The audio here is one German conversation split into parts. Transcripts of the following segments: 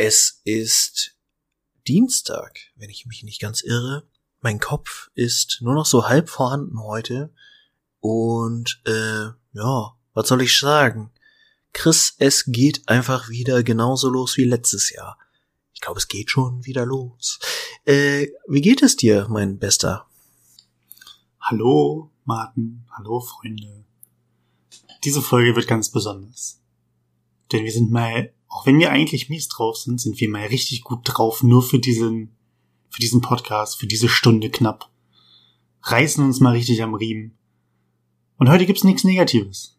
Es ist Dienstag, wenn ich mich nicht ganz irre. Mein Kopf ist nur noch so halb vorhanden heute. Und äh, ja, was soll ich sagen? Chris, es geht einfach wieder genauso los wie letztes Jahr. Ich glaube, es geht schon wieder los. Äh, wie geht es dir, mein Bester? Hallo, Martin. Hallo, Freunde. Diese Folge wird ganz besonders. Denn wir sind mal, auch wenn wir eigentlich mies drauf sind, sind wir mal richtig gut drauf, nur für diesen, für diesen Podcast, für diese Stunde knapp. Reißen uns mal richtig am Riemen. Und heute gibt's nichts Negatives.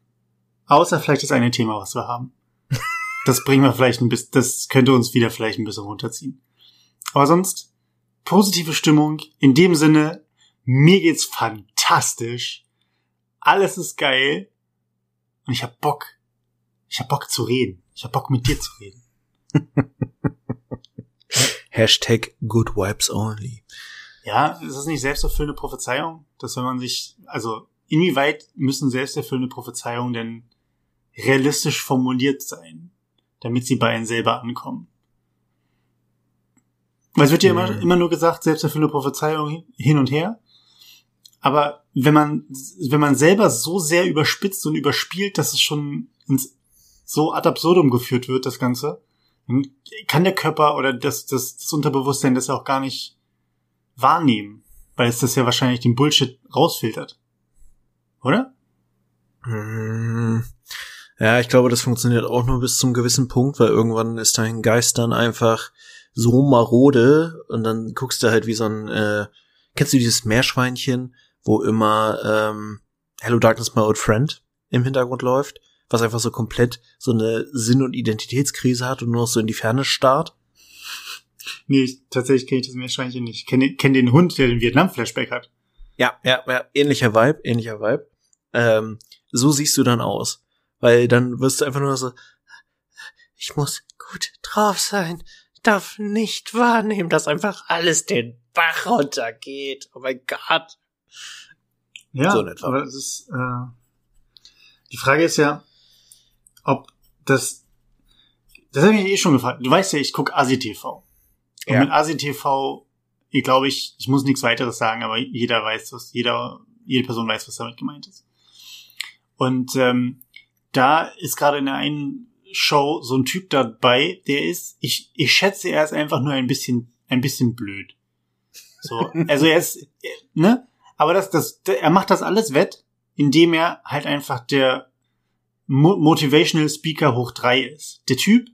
Außer vielleicht das eine Thema, was wir haben. Das bringen wir vielleicht ein bisschen, das könnte uns wieder vielleicht ein bisschen runterziehen. Aber sonst, positive Stimmung. In dem Sinne, mir geht's fantastisch. Alles ist geil. Und ich hab Bock. Ich hab Bock zu reden. Ich hab Bock mit dir zu reden. Hashtag Good Vibes Only. Ja, ist das nicht selbsterfüllende Prophezeiung? Dass wenn man sich, also inwieweit müssen selbsterfüllende Prophezeiungen denn realistisch formuliert sein, damit sie bei einem selber ankommen? Weil es wird ja immer, immer nur gesagt, selbsterfüllende Prophezeiung hin und her. Aber wenn man, wenn man selber so sehr überspitzt und überspielt, dass es schon ins so ad absurdum geführt wird, das Ganze, dann kann der Körper oder das, das, das Unterbewusstsein das ja auch gar nicht wahrnehmen, weil es das ja wahrscheinlich den Bullshit rausfiltert. Oder? Hm. Ja, ich glaube, das funktioniert auch nur bis zum gewissen Punkt, weil irgendwann ist dein Geist dann einfach so marode und dann guckst du halt wie so ein, äh, kennst du dieses Meerschweinchen, wo immer ähm, Hello Darkness My Old Friend im Hintergrund läuft, was einfach so komplett so eine Sinn- und Identitätskrise hat und nur noch so in die Ferne starrt? Nee, ich, tatsächlich kenne ich das Meerschweinchen nicht. Ich kenne kenn den Hund, der den Vietnam-Flashback hat. Ja, ja, ja, ähnlicher Vibe, ähnlicher Vibe. Ähm, so siehst du dann aus. Weil dann wirst du einfach nur so, ich muss gut drauf sein, darf nicht wahrnehmen, dass einfach alles den Bach runtergeht. Oh mein Gott. Ja, so aber das ist, äh, die Frage ist ja, ob das, das habe ich eh schon gefragt. Du weißt ja, ich gucke ASI-TV. Und ja. mit ASI-TV, ich glaube ich, ich muss nichts weiteres sagen, aber jeder weiß, was, jeder, jede Person weiß, was damit gemeint ist. Und ähm, da ist gerade in der einen Show so ein Typ dabei, der ist, ich, ich schätze, er ist einfach nur ein bisschen, ein bisschen blöd. So, also er ist, ne? Aber das, das, er macht das alles wett, indem er halt einfach der Motivational Speaker hoch drei ist. Der Typ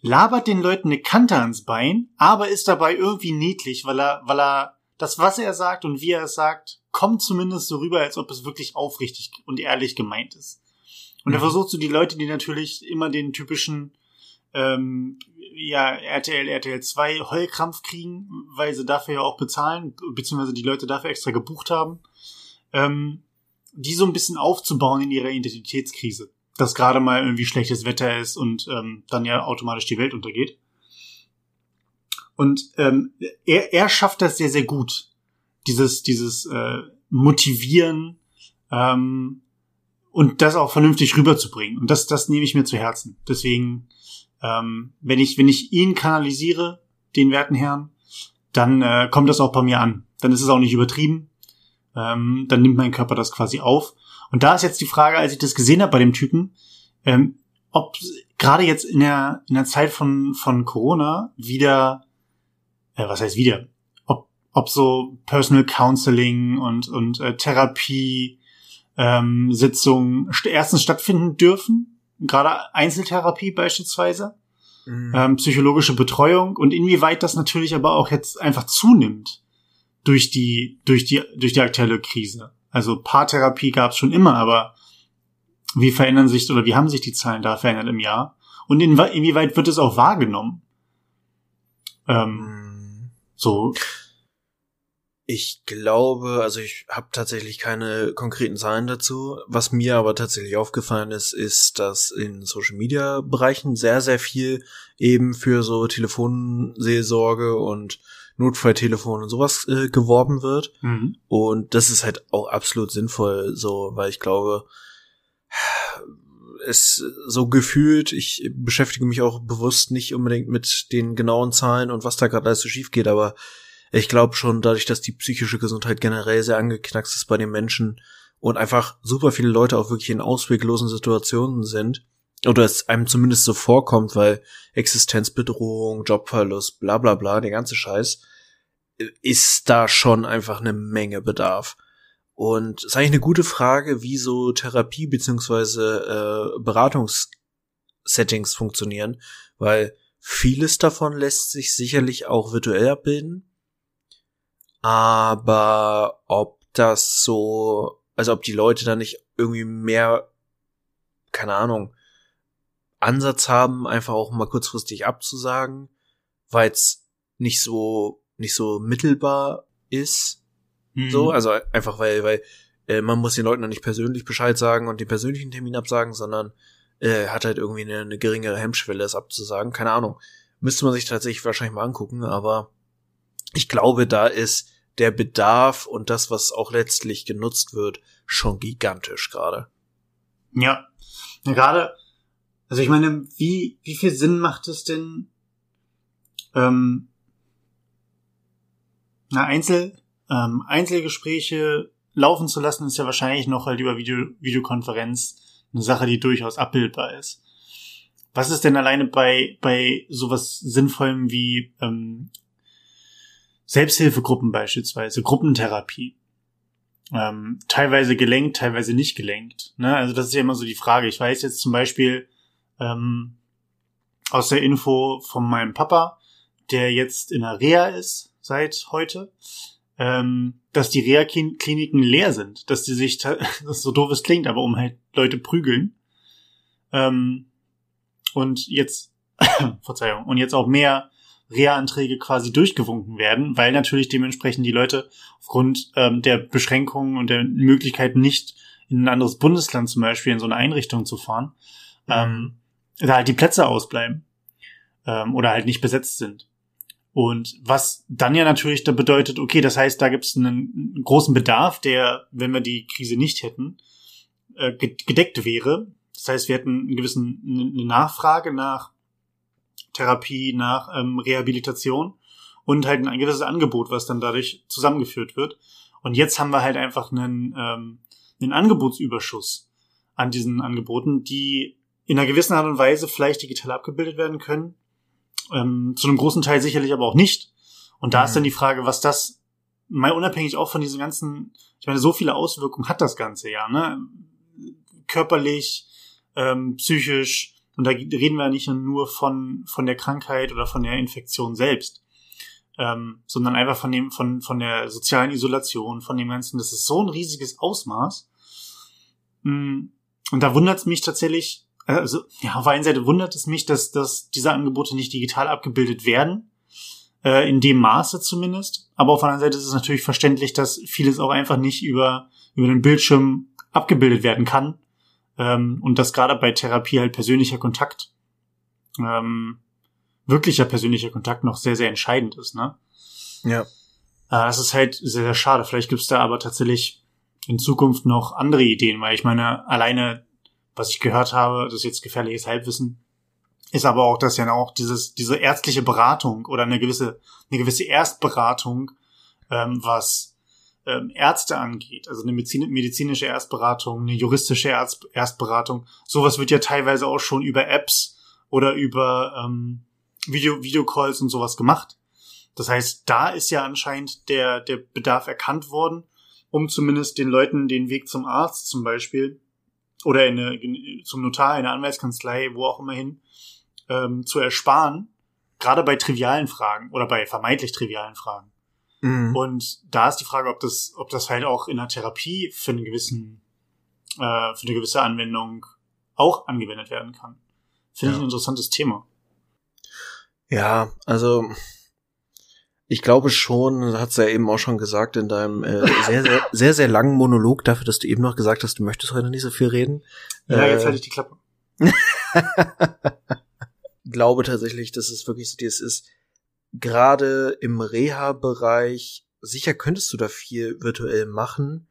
labert den Leuten eine Kante ans Bein, aber ist dabei irgendwie niedlich, weil er, weil er das, was er sagt und wie er es sagt, kommt zumindest so rüber, als ob es wirklich aufrichtig und ehrlich gemeint ist. Und mhm. er versucht so die Leute, die natürlich immer den typischen ähm, ja, RTL, RTL 2 Heulkrampf kriegen, weil sie dafür ja auch bezahlen, beziehungsweise die Leute dafür extra gebucht haben, ähm, die so ein bisschen aufzubauen in ihrer Identitätskrise. Dass gerade mal irgendwie schlechtes Wetter ist und ähm, dann ja automatisch die Welt untergeht. Und ähm, er, er schafft das sehr, sehr gut. Dieses, dieses äh, Motivieren, ähm, und das auch vernünftig rüberzubringen. Und das, das nehme ich mir zu Herzen. Deswegen, ähm, wenn ich, wenn ich ihn kanalisiere, den werten Herrn, dann äh, kommt das auch bei mir an. Dann ist es auch nicht übertrieben. Ähm, dann nimmt mein Körper das quasi auf. Und da ist jetzt die Frage, als ich das gesehen habe bei dem Typen, ähm, ob gerade jetzt in der, in der Zeit von, von Corona wieder, äh, was heißt wieder, ob, ob so Personal Counseling und, und äh, Therapie ähm, Sitzungen erstens stattfinden dürfen, gerade Einzeltherapie beispielsweise, mhm. ähm, psychologische Betreuung und inwieweit das natürlich aber auch jetzt einfach zunimmt durch die durch die durch die aktuelle Krise. Also Paartherapie gab es schon immer, aber wie verändern sich oder wie haben sich die Zahlen da verändert im Jahr? Und in, inwieweit wird es auch wahrgenommen? Ähm, mhm. So ich glaube, also ich habe tatsächlich keine konkreten Zahlen dazu. Was mir aber tatsächlich aufgefallen ist, ist, dass in Social Media Bereichen sehr, sehr viel eben für so Telefonseelsorge und Notfalltelefon und sowas äh, geworben wird. Mhm. Und das ist halt auch absolut sinnvoll, so, weil ich glaube, es so gefühlt, ich beschäftige mich auch bewusst nicht unbedingt mit den genauen Zahlen und was da gerade alles so schief geht, aber ich glaube schon, dadurch, dass die psychische Gesundheit generell sehr angeknackst ist bei den Menschen und einfach super viele Leute auch wirklich in ausweglosen Situationen sind, oder es einem zumindest so vorkommt, weil Existenzbedrohung, Jobverlust, bla bla bla, der ganze Scheiß, ist da schon einfach eine Menge Bedarf. Und es ist eigentlich eine gute Frage, wie so Therapie beziehungsweise äh, Beratungssettings funktionieren, weil vieles davon lässt sich sicherlich auch virtuell abbilden. Aber ob das so, also ob die Leute da nicht irgendwie mehr, keine Ahnung, Ansatz haben, einfach auch mal kurzfristig abzusagen, weil es nicht so nicht so mittelbar ist. Mhm. So, also einfach weil, weil äh, man muss den Leuten dann nicht persönlich Bescheid sagen und den persönlichen Termin absagen, sondern äh, hat halt irgendwie eine, eine geringere Hemmschwelle, es abzusagen. Keine Ahnung. Müsste man sich tatsächlich wahrscheinlich mal angucken, aber ich glaube, da ist der Bedarf und das, was auch letztlich genutzt wird, schon gigantisch gerade. Ja. ja gerade, also ich meine, wie, wie viel Sinn macht es denn, ähm, na, Einzel, ähm, Einzelgespräche laufen zu lassen, ist ja wahrscheinlich noch halt über Video, Videokonferenz eine Sache, die durchaus abbildbar ist. Was ist denn alleine bei, bei sowas Sinnvollem wie ähm, Selbsthilfegruppen beispielsweise, Gruppentherapie? Ähm, teilweise gelenkt, teilweise nicht gelenkt. Ne? Also das ist ja immer so die Frage. Ich weiß jetzt zum Beispiel ähm, aus der Info von meinem Papa, der jetzt in der Reha ist, seit heute, ähm, dass die Reha-Kliniken leer sind, dass die sich, das so doof es klingt, aber um halt Leute prügeln. Ähm, und jetzt, Verzeihung, und jetzt auch mehr Reha-Anträge quasi durchgewunken werden, weil natürlich dementsprechend die Leute aufgrund ähm, der Beschränkungen und der Möglichkeit nicht in ein anderes Bundesland zum Beispiel in so eine Einrichtung zu fahren, mhm. ähm, da halt die Plätze ausbleiben ähm, oder halt nicht besetzt sind. Und was dann ja natürlich da bedeutet, okay, das heißt, da gibt es einen, großen Bedarf, der, wenn wir die Krise nicht hätten, äh, gedeckt wäre. Das heißt, wir hätten einen gewissen, eine Nachfrage nach Therapie, nach ähm, Rehabilitation und halt ein gewisses Angebot, was dann dadurch zusammengeführt wird. Und jetzt haben wir halt einfach einen, ähm, einen Angebotsüberschuss an diesen Angeboten, die in einer gewissen Art und Weise vielleicht digital abgebildet werden können, ähm, zu einem großen Teil sicherlich aber auch nicht. Und da mhm. ist dann die Frage, was das mal unabhängig auch von diesen ganzen, ich meine, so viele Auswirkungen hat das Ganze ja, ne? Körperlich, ähm, psychisch, und da reden wir ja nicht nur von, von der Krankheit oder von der Infektion selbst, ähm, sondern einfach von dem, von, von der sozialen Isolation, von dem Ganzen. Das ist so ein riesiges Ausmaß. Mm, und da wundert es mich tatsächlich, also ja, auf der einen Seite wundert es mich, dass, dass diese Angebote nicht digital abgebildet werden, äh, in dem Maße zumindest. Aber auf der anderen Seite ist es natürlich verständlich, dass vieles auch einfach nicht über, über den Bildschirm abgebildet werden kann. Ähm, und dass gerade bei Therapie halt persönlicher Kontakt, ähm, wirklicher persönlicher Kontakt noch sehr, sehr entscheidend ist, ne? Ja. Äh, das ist halt sehr, sehr schade. Vielleicht gibt's da aber tatsächlich in Zukunft noch andere Ideen, weil ich meine, alleine was ich gehört habe, das ist jetzt gefährliches Halbwissen, ist aber auch, dass ja auch dieses, diese ärztliche Beratung oder eine gewisse, eine gewisse Erstberatung, ähm, was ähm, Ärzte angeht, also eine medizinische Erstberatung, eine juristische Erst Erstberatung, sowas wird ja teilweise auch schon über Apps oder über ähm, Video, Videocalls und sowas gemacht. Das heißt, da ist ja anscheinend der, der Bedarf erkannt worden, um zumindest den Leuten den Weg zum Arzt zum Beispiel oder in eine, in, zum Notar, in eine Anwaltskanzlei, wo auch immer hin, ähm, zu ersparen, gerade bei trivialen Fragen oder bei vermeintlich trivialen Fragen. Mhm. Und da ist die Frage, ob das, ob das halt auch in der Therapie für einen gewissen, äh, für eine gewisse Anwendung auch angewendet werden kann. Finde ja. ich ein interessantes Thema. Ja, also ich glaube schon, hat's ja eben auch schon gesagt in deinem äh, sehr, sehr, sehr, sehr langen Monolog dafür, dass du eben noch gesagt hast, du möchtest heute nicht so viel reden. Ja, äh, jetzt halte ich die Klappe. glaube tatsächlich, dass es wirklich so dieses ist, gerade im Reha-Bereich, sicher könntest du da viel virtuell machen,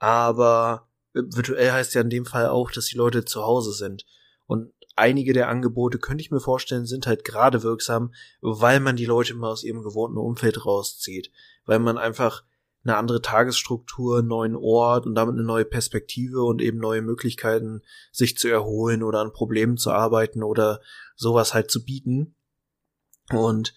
aber virtuell heißt ja in dem Fall auch, dass die Leute zu Hause sind. Und einige der Angebote könnte ich mir vorstellen, sind halt gerade wirksam, weil man die Leute immer aus ihrem gewohnten Umfeld rauszieht. Weil man einfach eine andere Tagesstruktur, einen neuen Ort und damit eine neue Perspektive und eben neue Möglichkeiten, sich zu erholen oder an Problemen zu arbeiten oder sowas halt zu bieten. Und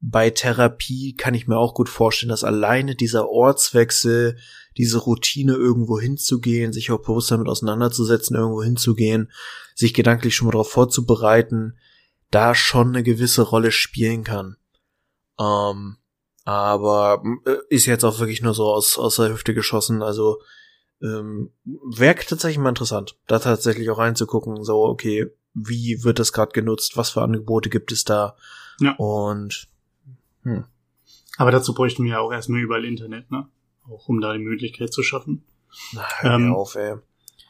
bei Therapie kann ich mir auch gut vorstellen, dass alleine dieser Ortswechsel, diese Routine irgendwo hinzugehen, sich auch bewusst damit auseinanderzusetzen, irgendwo hinzugehen, sich gedanklich schon mal darauf vorzubereiten, da schon eine gewisse Rolle spielen kann. Ähm, aber äh, ist jetzt auch wirklich nur so aus, aus der Hüfte geschossen, also ähm, wäre tatsächlich mal interessant, da tatsächlich auch reinzugucken, so, okay, wie wird das gerade genutzt, was für Angebote gibt es da ja. und hm. Aber dazu bräuchten wir ja auch erstmal überall Internet, ne? Auch um da die Möglichkeit zu schaffen. Na, hör ähm, auf, ey.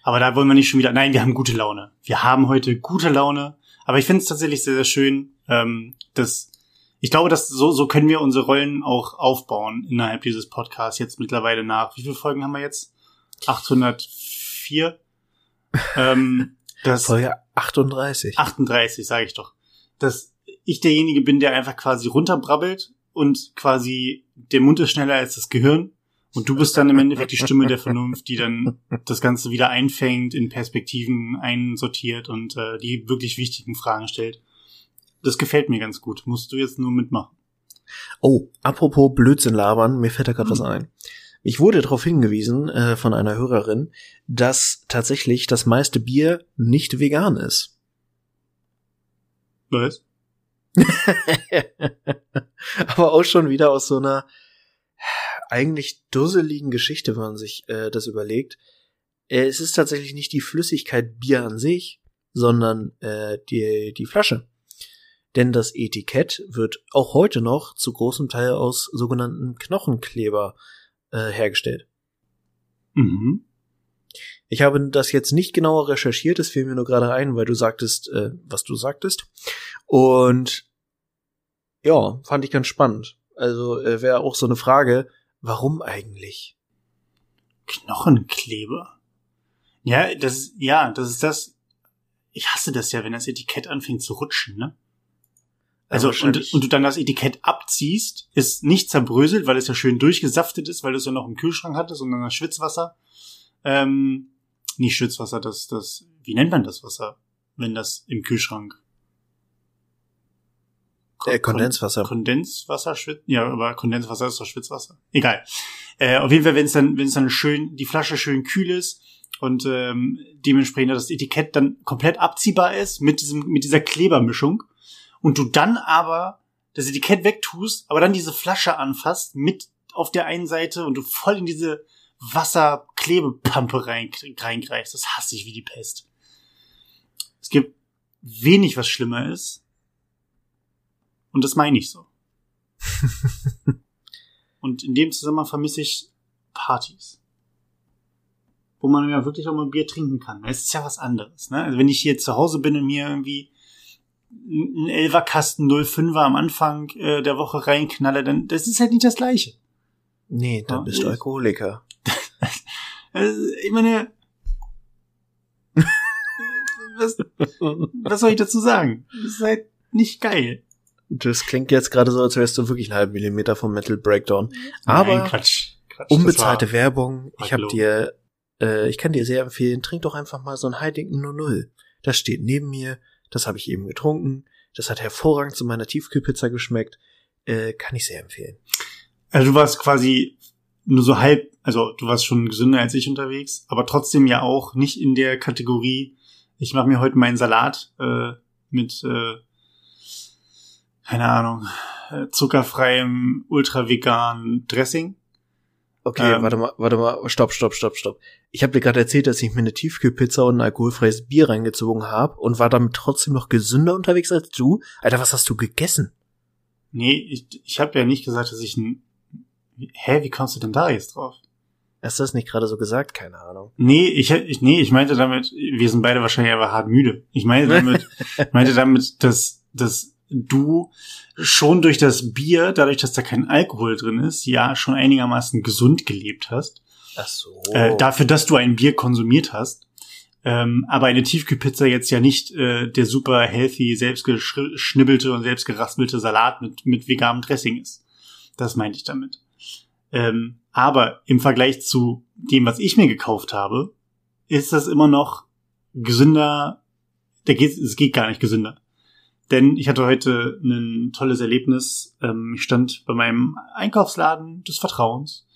Aber da wollen wir nicht schon wieder. Nein, wir haben gute Laune. Wir haben heute gute Laune. Aber ich finde es tatsächlich sehr, sehr schön, ähm, dass ich glaube, dass so, so können wir unsere Rollen auch aufbauen innerhalb dieses Podcasts jetzt mittlerweile nach. Wie viele Folgen haben wir jetzt? 804. ähm, das Folge 38. 38, sage ich doch. Dass ich derjenige bin, der einfach quasi runterbrabbelt und quasi der Mund ist schneller als das Gehirn. Und du bist dann im Endeffekt die Stimme der Vernunft, die dann das Ganze wieder einfängt, in Perspektiven einsortiert und äh, die wirklich wichtigen Fragen stellt. Das gefällt mir ganz gut. Musst du jetzt nur mitmachen. Oh, apropos Blödsinn labern, mir fällt da gerade mhm. was ein. Ich wurde darauf hingewiesen äh, von einer Hörerin, dass tatsächlich das meiste Bier nicht vegan ist. Was? Aber auch schon wieder aus so einer eigentlich dusseligen Geschichte, wenn man sich äh, das überlegt. Äh, es ist tatsächlich nicht die Flüssigkeit Bier an sich, sondern äh, die, die Flasche. Denn das Etikett wird auch heute noch zu großem Teil aus sogenannten Knochenkleber äh, hergestellt. Mhm. Ich habe das jetzt nicht genauer recherchiert, es fiel mir nur gerade ein, weil du sagtest, äh, was du sagtest. Und ja, fand ich ganz spannend. Also äh, wäre auch so eine Frage, warum eigentlich? Knochenkleber. Ja, das ist, ja, das ist das. Ich hasse das ja, wenn das Etikett anfängt zu rutschen, ne? Also, ja, und, und du dann das Etikett abziehst, ist nicht zerbröselt, weil es ja schön durchgesaftet ist, weil du es ja noch im Kühlschrank hattest und dann das Schwitzwasser. Ähm, nicht Schwitzwasser, das, das, wie nennt man das Wasser, wenn das im Kühlschrank äh, Kondenswasser. Kondenswasser, ja, aber Kondenswasser ist doch Schwitzwasser. Egal. Äh, auf jeden Fall, wenn es dann, wenn es dann schön, die Flasche schön kühl ist und ähm, dementsprechend das Etikett dann komplett abziehbar ist mit diesem, mit dieser Klebermischung und du dann aber das Etikett wegtust, aber dann diese Flasche anfasst mit auf der einen Seite und du voll in diese Wasserklebepampe rein, reingreifst. Das hasse ich wie die Pest. Es gibt wenig, was schlimmer ist, und das meine ich so. und in dem Zusammenhang vermisse ich Partys. Wo man ja wirklich auch mal Bier trinken kann. Es ist ja was anderes, ne? Also wenn ich hier zu Hause bin und mir irgendwie einen Elverkasten 05er am Anfang äh, der Woche reinknalle, dann das ist halt nicht das gleiche. Nee, dann ja, bist du Alkoholiker. also, ich meine, was, was soll ich dazu sagen? Das ist halt nicht geil. Das klingt jetzt gerade so, als wärst du wirklich einen halben Millimeter vom Metal Breakdown. Aber Nein, Quatsch, Quatsch, unbezahlte Werbung. Ich habe dir, äh, ich kann dir sehr empfehlen, trink doch einfach mal so ein Heidinken 00. Das steht neben mir. Das habe ich eben getrunken. Das hat hervorragend zu meiner Tiefkühlpizza geschmeckt. Äh, kann ich sehr empfehlen. Also du warst quasi nur so halb, also du warst schon gesünder als ich unterwegs, aber trotzdem ja auch nicht in der Kategorie, ich mache mir heute meinen Salat äh, mit äh, keine Ahnung, äh, zuckerfreiem, ultra vegan Dressing. Okay, ähm, warte mal, warte mal, stopp, stopp, stopp, stopp. Ich habe dir gerade erzählt, dass ich mir eine Tiefkühlpizza und ein alkoholfreies Bier reingezogen habe und war damit trotzdem noch gesünder unterwegs als du. Alter, was hast du gegessen? Nee, ich, ich habe ja nicht gesagt, dass ich ein. Hä, wie kommst du denn da jetzt drauf? Hast du das nicht gerade so gesagt? Keine Ahnung. Nee, ich, ich, nee, ich meinte damit, wir sind beide wahrscheinlich aber hart müde. Ich meinte damit, meinte damit, dass, dass du schon durch das Bier, dadurch, dass da kein Alkohol drin ist, ja schon einigermaßen gesund gelebt hast. Ach so. Äh, dafür, dass du ein Bier konsumiert hast. Ähm, aber eine Tiefkühlpizza jetzt ja nicht äh, der super healthy, selbstgeschnibbelte und selbstgeraspelte Salat mit, mit veganem Dressing ist. Das meinte ich damit. Ähm, aber im Vergleich zu dem, was ich mir gekauft habe, ist das immer noch gesünder. Da geht, es geht gar nicht gesünder. Denn ich hatte heute ein tolles Erlebnis. Ähm, ich stand bei meinem Einkaufsladen des Vertrauens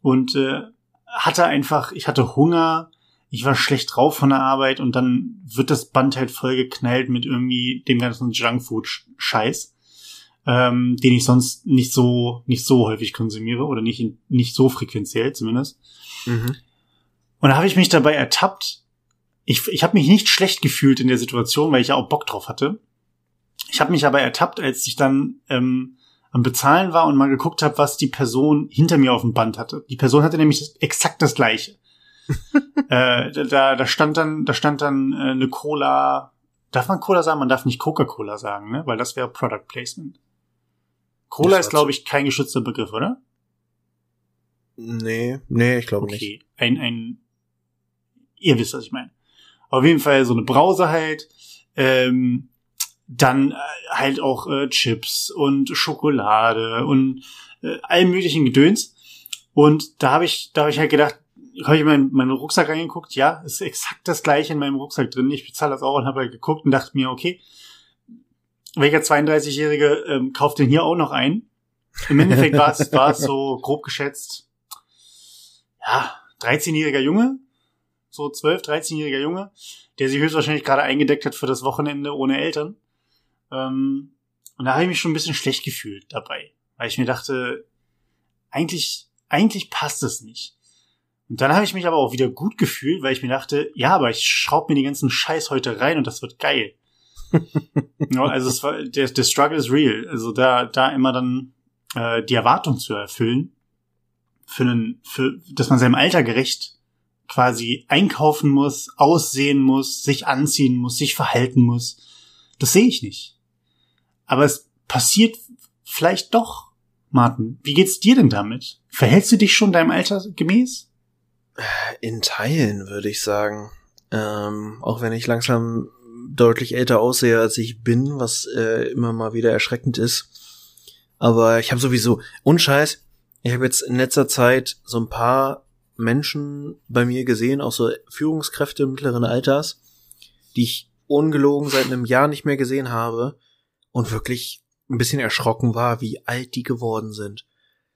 und äh, hatte einfach, ich hatte Hunger, ich war schlecht drauf von der Arbeit und dann wird das Band halt voll geknallt mit irgendwie dem ganzen Junkfood-Scheiß, ähm, den ich sonst nicht so nicht so häufig konsumiere oder nicht nicht so frequenziell zumindest. Mhm. Und da habe ich mich dabei ertappt. Ich, ich habe mich nicht schlecht gefühlt in der Situation, weil ich ja auch Bock drauf hatte. Ich habe mich aber ertappt, als ich dann ähm, am Bezahlen war und mal geguckt habe, was die Person hinter mir auf dem Band hatte. Die Person hatte nämlich exakt das gleiche. äh, da, da stand dann, da stand dann äh, eine Cola. Darf man Cola sagen? Man darf nicht Coca-Cola sagen, ne? Weil das wäre Product Placement. Cola ist, glaube ich, kein geschützter Begriff, oder? Nee, nee, ich glaube okay. nicht. Okay, ein, ein, ihr wisst, was ich meine. Auf jeden Fall so eine Brause halt. Ähm, dann äh, halt auch äh, Chips und Schokolade und äh, allem möglichen Gedöns. Und da habe ich, da habe ich halt gedacht, habe ich in meinen, meinen Rucksack reingeguckt, ja, ist exakt das gleiche in meinem Rucksack drin. Ich bezahle das auch und habe halt geguckt und dachte mir, okay, welcher 32-Jährige ähm, kauft denn hier auch noch ein? Im Endeffekt war es, war es so grob geschätzt, ja, 13-jähriger Junge, so 12, 13-jähriger Junge, der sich höchstwahrscheinlich gerade eingedeckt hat für das Wochenende ohne Eltern. Ähm, und da habe ich mich schon ein bisschen schlecht gefühlt dabei, weil ich mir dachte, eigentlich, eigentlich passt es nicht. Und dann habe ich mich aber auch wieder gut gefühlt, weil ich mir dachte, ja, aber ich schraub mir den ganzen Scheiß heute rein und das wird geil. ja, also es war, der, der Struggle is real. Also da, da immer dann äh, die Erwartung zu erfüllen, für einen, für, dass man seinem Alter gerecht quasi einkaufen muss, aussehen muss, sich anziehen muss, sich verhalten muss. Das sehe ich nicht. Aber es passiert vielleicht doch, Martin. Wie geht's dir denn damit? Verhältst du dich schon deinem Alter gemäß? In Teilen, würde ich sagen. Ähm, auch wenn ich langsam deutlich älter aussehe, als ich bin, was äh, immer mal wieder erschreckend ist. Aber ich habe sowieso, unscheiß, ich habe jetzt in letzter Zeit so ein paar Menschen bei mir gesehen, auch so Führungskräfte mittleren Alters, die ich ungelogen seit einem Jahr nicht mehr gesehen habe und wirklich ein bisschen erschrocken war, wie alt die geworden sind.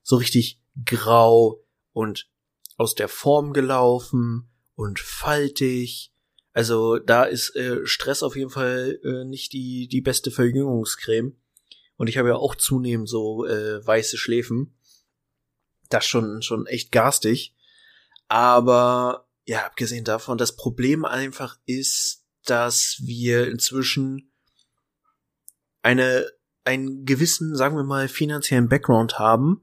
So richtig grau und aus der Form gelaufen und faltig. Also da ist äh, Stress auf jeden Fall äh, nicht die, die beste Verjüngungscreme. Und ich habe ja auch zunehmend so äh, weiße Schläfen. Das schon, schon echt garstig. Aber ja, abgesehen davon, das Problem einfach ist, dass wir inzwischen eine, einen gewissen, sagen wir mal, finanziellen Background haben,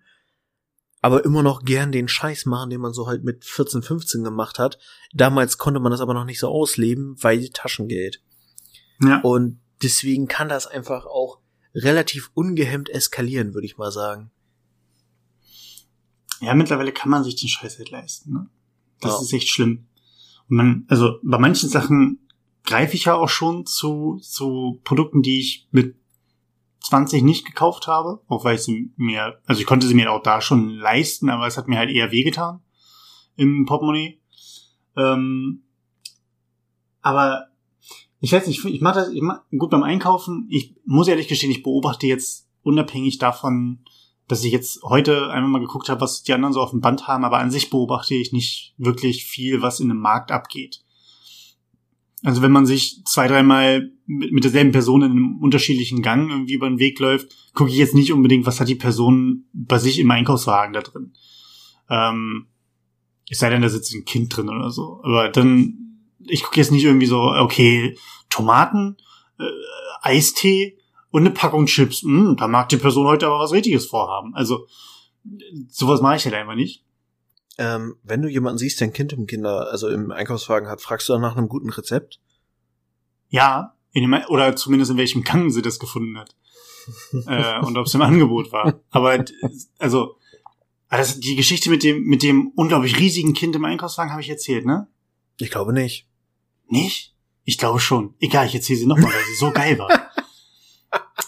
aber immer noch gern den Scheiß machen, den man so halt mit 14, 15 gemacht hat. Damals konnte man das aber noch nicht so ausleben, weil Taschengeld. Ja. Und deswegen kann das einfach auch relativ ungehemmt eskalieren, würde ich mal sagen. Ja, mittlerweile kann man sich den Scheiß halt leisten. Ne? Das ja. ist echt schlimm. Und man, also bei manchen Sachen greife ich ja auch schon zu, zu Produkten, die ich mit 20 nicht gekauft habe, auch weil ich sie mir, also ich konnte sie mir auch da schon leisten, aber es hat mir halt eher wehgetan im Portemonnaie. Ähm, aber ich weiß nicht, ich mache das, ich mach, gut beim Einkaufen, ich muss ehrlich gestehen, ich beobachte jetzt unabhängig davon, dass ich jetzt heute einmal mal geguckt habe, was die anderen so auf dem Band haben, aber an sich beobachte ich nicht wirklich viel, was in dem Markt abgeht. Also wenn man sich zwei, dreimal mit, mit derselben Person in einem unterschiedlichen Gang irgendwie über den Weg läuft, gucke ich jetzt nicht unbedingt, was hat die Person bei sich im Einkaufswagen da drin. Ähm, es sei denn, da sitzt ein Kind drin oder so. Aber dann, ich gucke jetzt nicht irgendwie so, okay, Tomaten, äh, Eistee und eine Packung Chips. Hm, da mag die Person heute aber was Richtiges vorhaben. Also sowas mache ich halt einfach nicht. Ähm, wenn du jemanden siehst, der ein Kind im Kinder, also im Einkaufswagen hat, fragst du dann nach einem guten Rezept? Ja, dem, oder zumindest in welchem Gang sie das gefunden hat. äh, und ob es im Angebot war. Aber also das, die Geschichte mit dem, mit dem unglaublich riesigen Kind im Einkaufswagen habe ich erzählt, ne? Ich glaube nicht. Nicht? Ich glaube schon. Egal, ich erzähle sie nochmal, weil sie so geil war.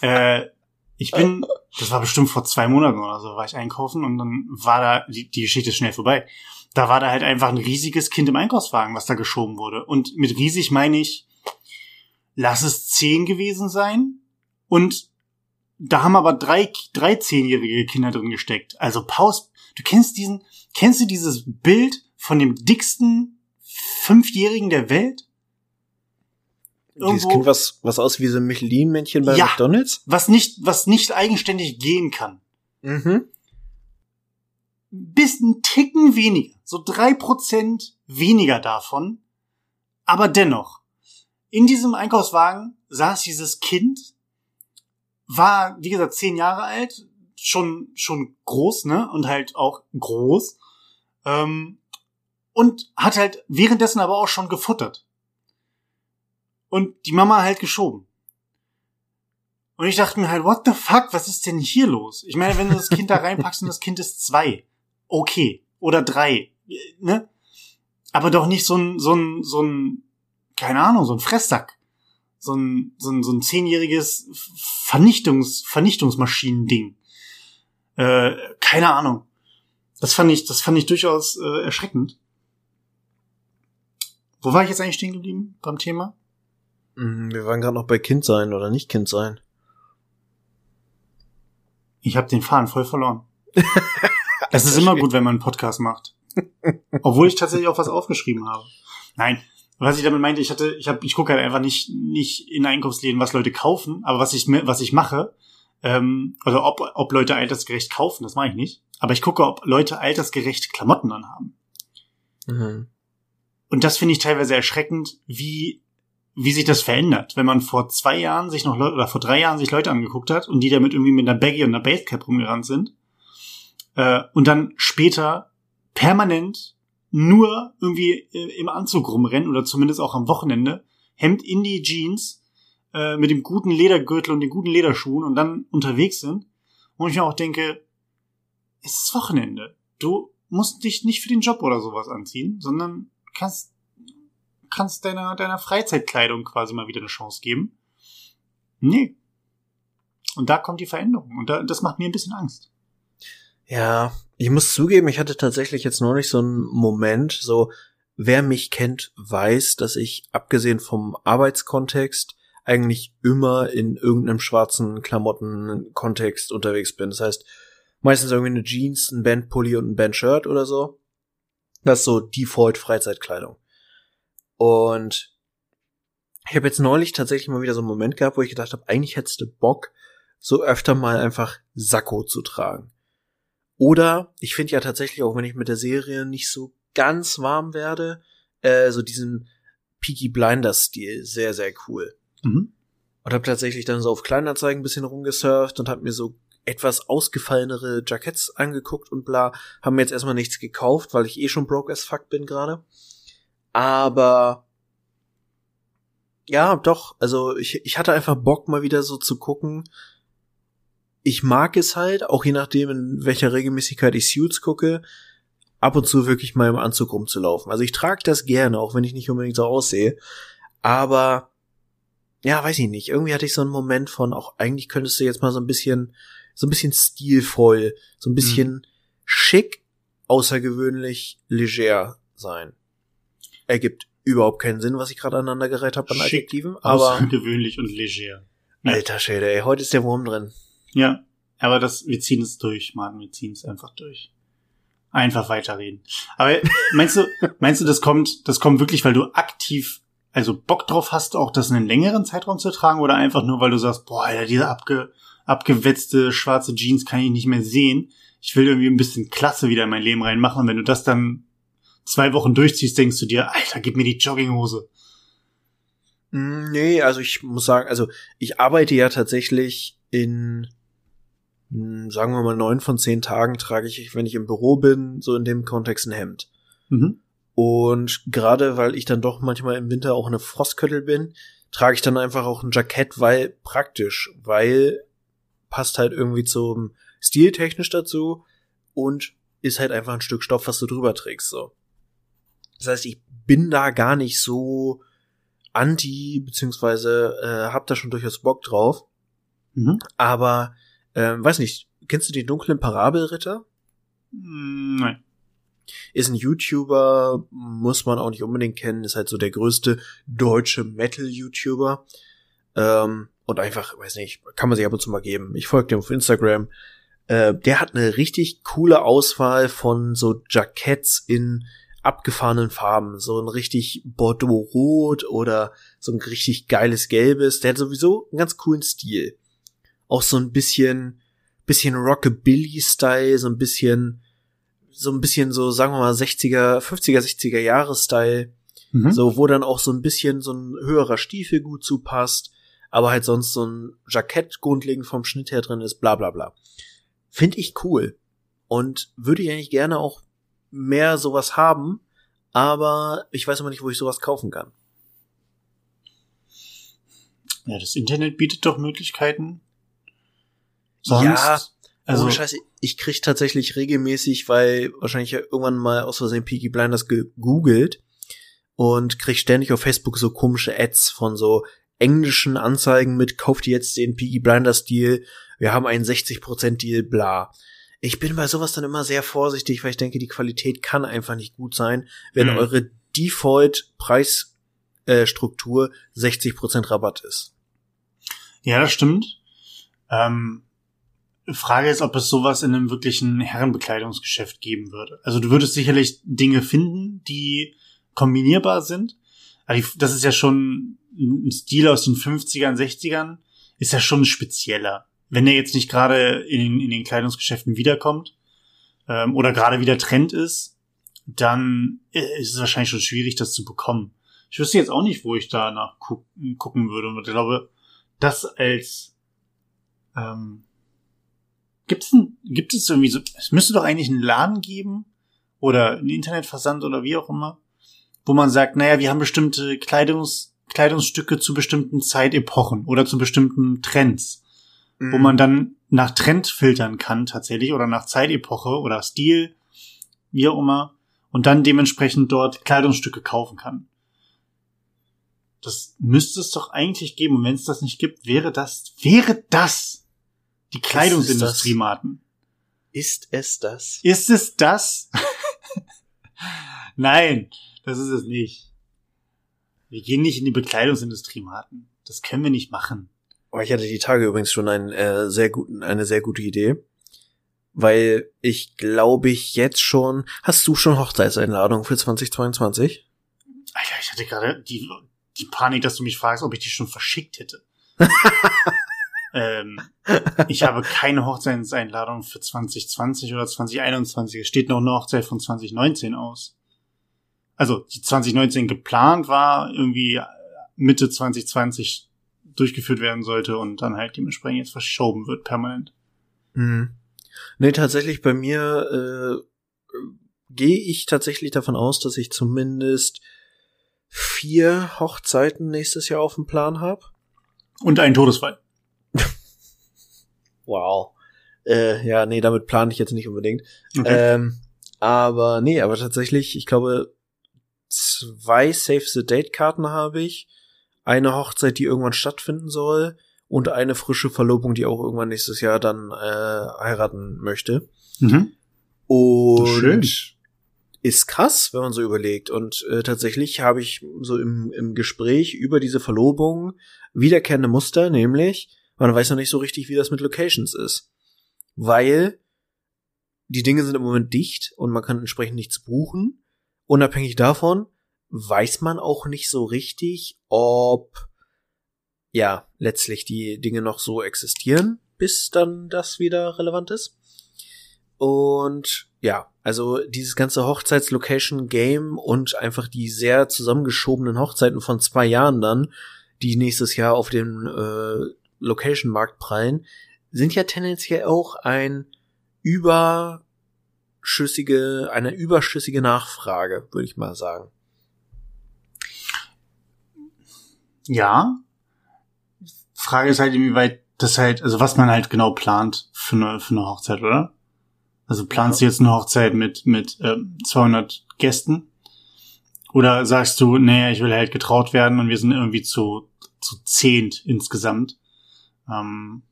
äh, ich bin, das war bestimmt vor zwei Monaten oder so, war ich einkaufen und dann war da, die, die Geschichte ist schnell vorbei. Da war da halt einfach ein riesiges Kind im Einkaufswagen, was da geschoben wurde. Und mit riesig meine ich, lass es zehn gewesen sein. Und da haben aber drei, drei zehnjährige Kinder drin gesteckt. Also Paus, du kennst diesen, kennst du dieses Bild von dem dicksten Fünfjährigen der Welt? Irgendwo, Dieses Kind, was, was aus wie so ein Michelin-Männchen bei ja, McDonalds? Was nicht, was nicht eigenständig gehen kann. Mhm. Bis ein Ticken weniger. So drei Prozent weniger davon. Aber dennoch. In diesem Einkaufswagen saß dieses Kind, war, wie gesagt, zehn Jahre alt, schon, schon groß, ne? Und halt auch groß. Ähm, und hat halt währenddessen aber auch schon gefuttert und die Mama halt geschoben. Und ich dachte mir halt, what the fuck, was ist denn hier los? Ich meine, wenn du das Kind da reinpackst und das Kind ist zwei, okay. Oder drei, ne? Aber doch nicht so ein, so ein, so ein, keine Ahnung, so ein Fresssack. So ein, so ein, so ein zehnjähriges Vernichtungs, Vernichtungsmaschinending. Äh, keine Ahnung. Das fand ich, das fand ich durchaus äh, erschreckend. Wo war ich jetzt eigentlich stehen geblieben beim Thema? Mhm, wir waren gerade noch bei Kind sein oder nicht Kind sein. Ich habe den Faden voll verloren. Es ist immer gut, wenn man einen Podcast macht. Obwohl ich tatsächlich auch was aufgeschrieben habe. Nein, was ich damit meinte, ich hatte, ich habe, ich gucke halt einfach nicht nicht in Einkaufsläden, was Leute kaufen, aber was ich was ich mache, ähm, also ob ob Leute altersgerecht kaufen, das mache ich nicht. Aber ich gucke, ob Leute altersgerecht Klamotten anhaben. Mhm. Und das finde ich teilweise erschreckend, wie wie sich das verändert, wenn man vor zwei Jahren sich noch Leute oder vor drei Jahren sich Leute angeguckt hat und die damit irgendwie mit einer Baggy und einer Basecap rumgerannt sind äh, und dann später permanent nur irgendwie äh, im Anzug rumrennen oder zumindest auch am Wochenende Hemd in die Jeans äh, mit dem guten Ledergürtel und den guten Lederschuhen und dann unterwegs sind und ich mir auch denke, es ist Wochenende. Du musst dich nicht für den Job oder sowas anziehen, sondern kannst kannst deiner, deiner Freizeitkleidung quasi mal wieder eine Chance geben. Nee. Und da kommt die Veränderung. Und da, das macht mir ein bisschen Angst. Ja, ich muss zugeben, ich hatte tatsächlich jetzt noch nicht so einen Moment, so, wer mich kennt, weiß, dass ich, abgesehen vom Arbeitskontext, eigentlich immer in irgendeinem schwarzen Klamottenkontext unterwegs bin. Das heißt, meistens irgendwie eine Jeans, ein Bandpulli und ein Bandshirt oder so. Das ist so Default Freizeitkleidung. Und ich habe jetzt neulich tatsächlich mal wieder so einen Moment gehabt, wo ich gedacht habe, eigentlich hättest du Bock, so öfter mal einfach Sakko zu tragen. Oder ich finde ja tatsächlich, auch wenn ich mit der Serie nicht so ganz warm werde, äh, so diesen Peaky Blinders Stil sehr, sehr cool. Mhm. Und habe tatsächlich dann so auf Kleinanzeigen ein bisschen rumgesurft und habe mir so etwas ausgefallenere Jackets angeguckt und bla. Haben mir jetzt erstmal nichts gekauft, weil ich eh schon broke as fuck bin gerade. Aber ja, doch, also ich, ich hatte einfach Bock, mal wieder so zu gucken. Ich mag es halt, auch je nachdem, in welcher Regelmäßigkeit ich Suits gucke, ab und zu wirklich mal im Anzug rumzulaufen. Also ich trage das gerne, auch wenn ich nicht unbedingt so aussehe. Aber ja, weiß ich nicht. Irgendwie hatte ich so einen Moment von, auch eigentlich könntest du jetzt mal so ein bisschen, so ein bisschen stilvoll, so ein bisschen mhm. schick, außergewöhnlich leger sein ergibt überhaupt keinen Sinn, was ich gerade aneinandergereiht habe an Schick, Adjektiven. Aber gewöhnlich und leger. Alter Schäde, ey, heute ist der Wurm drin. Ja, aber das, wir ziehen es durch, Mann, wir ziehen es einfach durch. Einfach weiterreden. Aber meinst du, meinst du, das kommt, das kommt wirklich, weil du aktiv, also Bock drauf hast, auch das in einen längeren Zeitraum zu tragen oder einfach nur, weil du sagst, boah, Alter, diese abge, abgewetzte schwarze Jeans kann ich nicht mehr sehen. Ich will irgendwie ein bisschen Klasse wieder in mein Leben reinmachen und wenn du das dann zwei Wochen durchziehst, denkst du dir, Alter, gib mir die Jogginghose. Mm, nee, also ich muss sagen, also ich arbeite ja tatsächlich in, mm, sagen wir mal, neun von zehn Tagen trage ich, wenn ich im Büro bin, so in dem Kontext ein Hemd. Mhm. Und gerade weil ich dann doch manchmal im Winter auch eine Frostköttel bin, trage ich dann einfach auch ein Jackett, weil praktisch, weil passt halt irgendwie zum Stil technisch dazu und ist halt einfach ein Stück Stoff, was du drüber trägst, so. Das heißt, ich bin da gar nicht so anti, beziehungsweise äh, hab da schon durchaus Bock drauf. Mhm. Aber, ähm, weiß nicht, kennst du die dunklen Parabelritter? Mm, nein. Ist ein YouTuber, muss man auch nicht unbedingt kennen, ist halt so der größte deutsche Metal-YouTuber. Ähm, und einfach, weiß nicht, kann man sich ab und zu mal geben. Ich folge dem auf Instagram. Äh, der hat eine richtig coole Auswahl von so Jacketts in abgefahrenen Farben. So ein richtig Bordeaux-Rot oder so ein richtig geiles Gelbes. Der hat sowieso einen ganz coolen Stil. Auch so ein bisschen, bisschen Rockabilly-Style, so ein bisschen, so ein bisschen so, sagen wir mal, 60er, 50er, 60er Jahre-Style. Mhm. So, wo dann auch so ein bisschen so ein höherer Stiefel gut zupasst aber halt sonst so ein Jackett grundlegend vom Schnitt her drin ist, bla bla bla. Finde ich cool. Und würde ich eigentlich gerne auch mehr sowas haben, aber ich weiß immer nicht, wo ich sowas kaufen kann. Ja, das Internet bietet doch Möglichkeiten. Sonst, ja, also Scheiße, ich krieg tatsächlich regelmäßig, weil wahrscheinlich irgendwann mal aus Versehen Peaky Blinders gegoogelt und krieg ständig auf Facebook so komische Ads von so englischen Anzeigen mit, kauft ihr jetzt den Piggy Blinders Deal, wir haben einen 60% Deal, bla. Ich bin bei sowas dann immer sehr vorsichtig, weil ich denke, die Qualität kann einfach nicht gut sein, wenn mhm. eure Default Preisstruktur äh, 60% Rabatt ist. Ja, das stimmt. Ähm, Frage ist, ob es sowas in einem wirklichen Herrenbekleidungsgeschäft geben würde. Also du würdest sicherlich Dinge finden, die kombinierbar sind. das ist ja schon ein Stil aus den 50ern, 60ern ist ja schon spezieller. Wenn er jetzt nicht gerade in, in den Kleidungsgeschäften wiederkommt ähm, oder gerade wieder Trend ist, dann ist es wahrscheinlich schon schwierig, das zu bekommen. Ich wüsste jetzt auch nicht, wo ich danach gu gucken würde. Und ich glaube, das als ähm, gibt's ein, gibt es irgendwie so, es müsste doch eigentlich einen Laden geben oder einen Internetversand oder wie auch immer, wo man sagt, naja, wir haben bestimmte Kleidungs Kleidungsstücke zu bestimmten Zeitepochen oder zu bestimmten Trends, mhm. wo man dann nach Trend filtern kann tatsächlich oder nach Zeitepoche oder Stil, wie auch immer, und dann dementsprechend dort Kleidungsstücke kaufen kann. Das müsste es doch eigentlich geben. Und wenn es das nicht gibt, wäre das, wäre das die Kleidungsindustrie, Martin. Ist es das? Ist es das? Nein, das ist es nicht. Wir gehen nicht in die Bekleidungsindustrie, Martin. Das können wir nicht machen. Aber ich hatte die Tage übrigens schon einen, äh, sehr guten, eine sehr gute Idee. Weil ich glaube ich jetzt schon. Hast du schon Hochzeitseinladung für 2022? Alter, ich hatte gerade die, die Panik, dass du mich fragst, ob ich die schon verschickt hätte. ähm, ich habe keine Hochzeitseinladung für 2020 oder 2021. Es steht noch eine Hochzeit von 2019 aus also die 2019 geplant war, irgendwie Mitte 2020 durchgeführt werden sollte und dann halt dementsprechend jetzt verschoben wird permanent. Mhm. Nee, tatsächlich bei mir äh, gehe ich tatsächlich davon aus, dass ich zumindest vier Hochzeiten nächstes Jahr auf dem Plan habe. Und einen Todesfall. wow. Äh, ja, nee, damit plane ich jetzt nicht unbedingt. Okay. Ähm, aber nee, aber tatsächlich, ich glaube, zwei Save the Date Karten habe ich, eine Hochzeit, die irgendwann stattfinden soll und eine frische Verlobung, die auch irgendwann nächstes Jahr dann äh, heiraten möchte. Mhm. Und Schön. ist krass, wenn man so überlegt. Und äh, tatsächlich habe ich so im, im Gespräch über diese Verlobung wiederkehrende Muster, nämlich man weiß noch nicht so richtig, wie das mit Locations ist. Weil die Dinge sind im Moment dicht und man kann entsprechend nichts buchen. Unabhängig davon weiß man auch nicht so richtig, ob ja letztlich die Dinge noch so existieren, bis dann das wieder relevant ist. Und ja, also dieses ganze Hochzeitslocation-Game und einfach die sehr zusammengeschobenen Hochzeiten von zwei Jahren dann, die nächstes Jahr auf dem äh, Location-Markt prallen, sind ja tendenziell auch ein über überschüssige, eine überschüssige Nachfrage, würde ich mal sagen. Ja. Frage ist halt, inwieweit das halt, also was man halt genau plant für eine, für eine Hochzeit, oder? Also planst ja. du jetzt eine Hochzeit mit, mit äh, 200 Gästen? Oder sagst du, nee, ich will halt getraut werden und wir sind irgendwie zu, zu zehnt insgesamt ähm,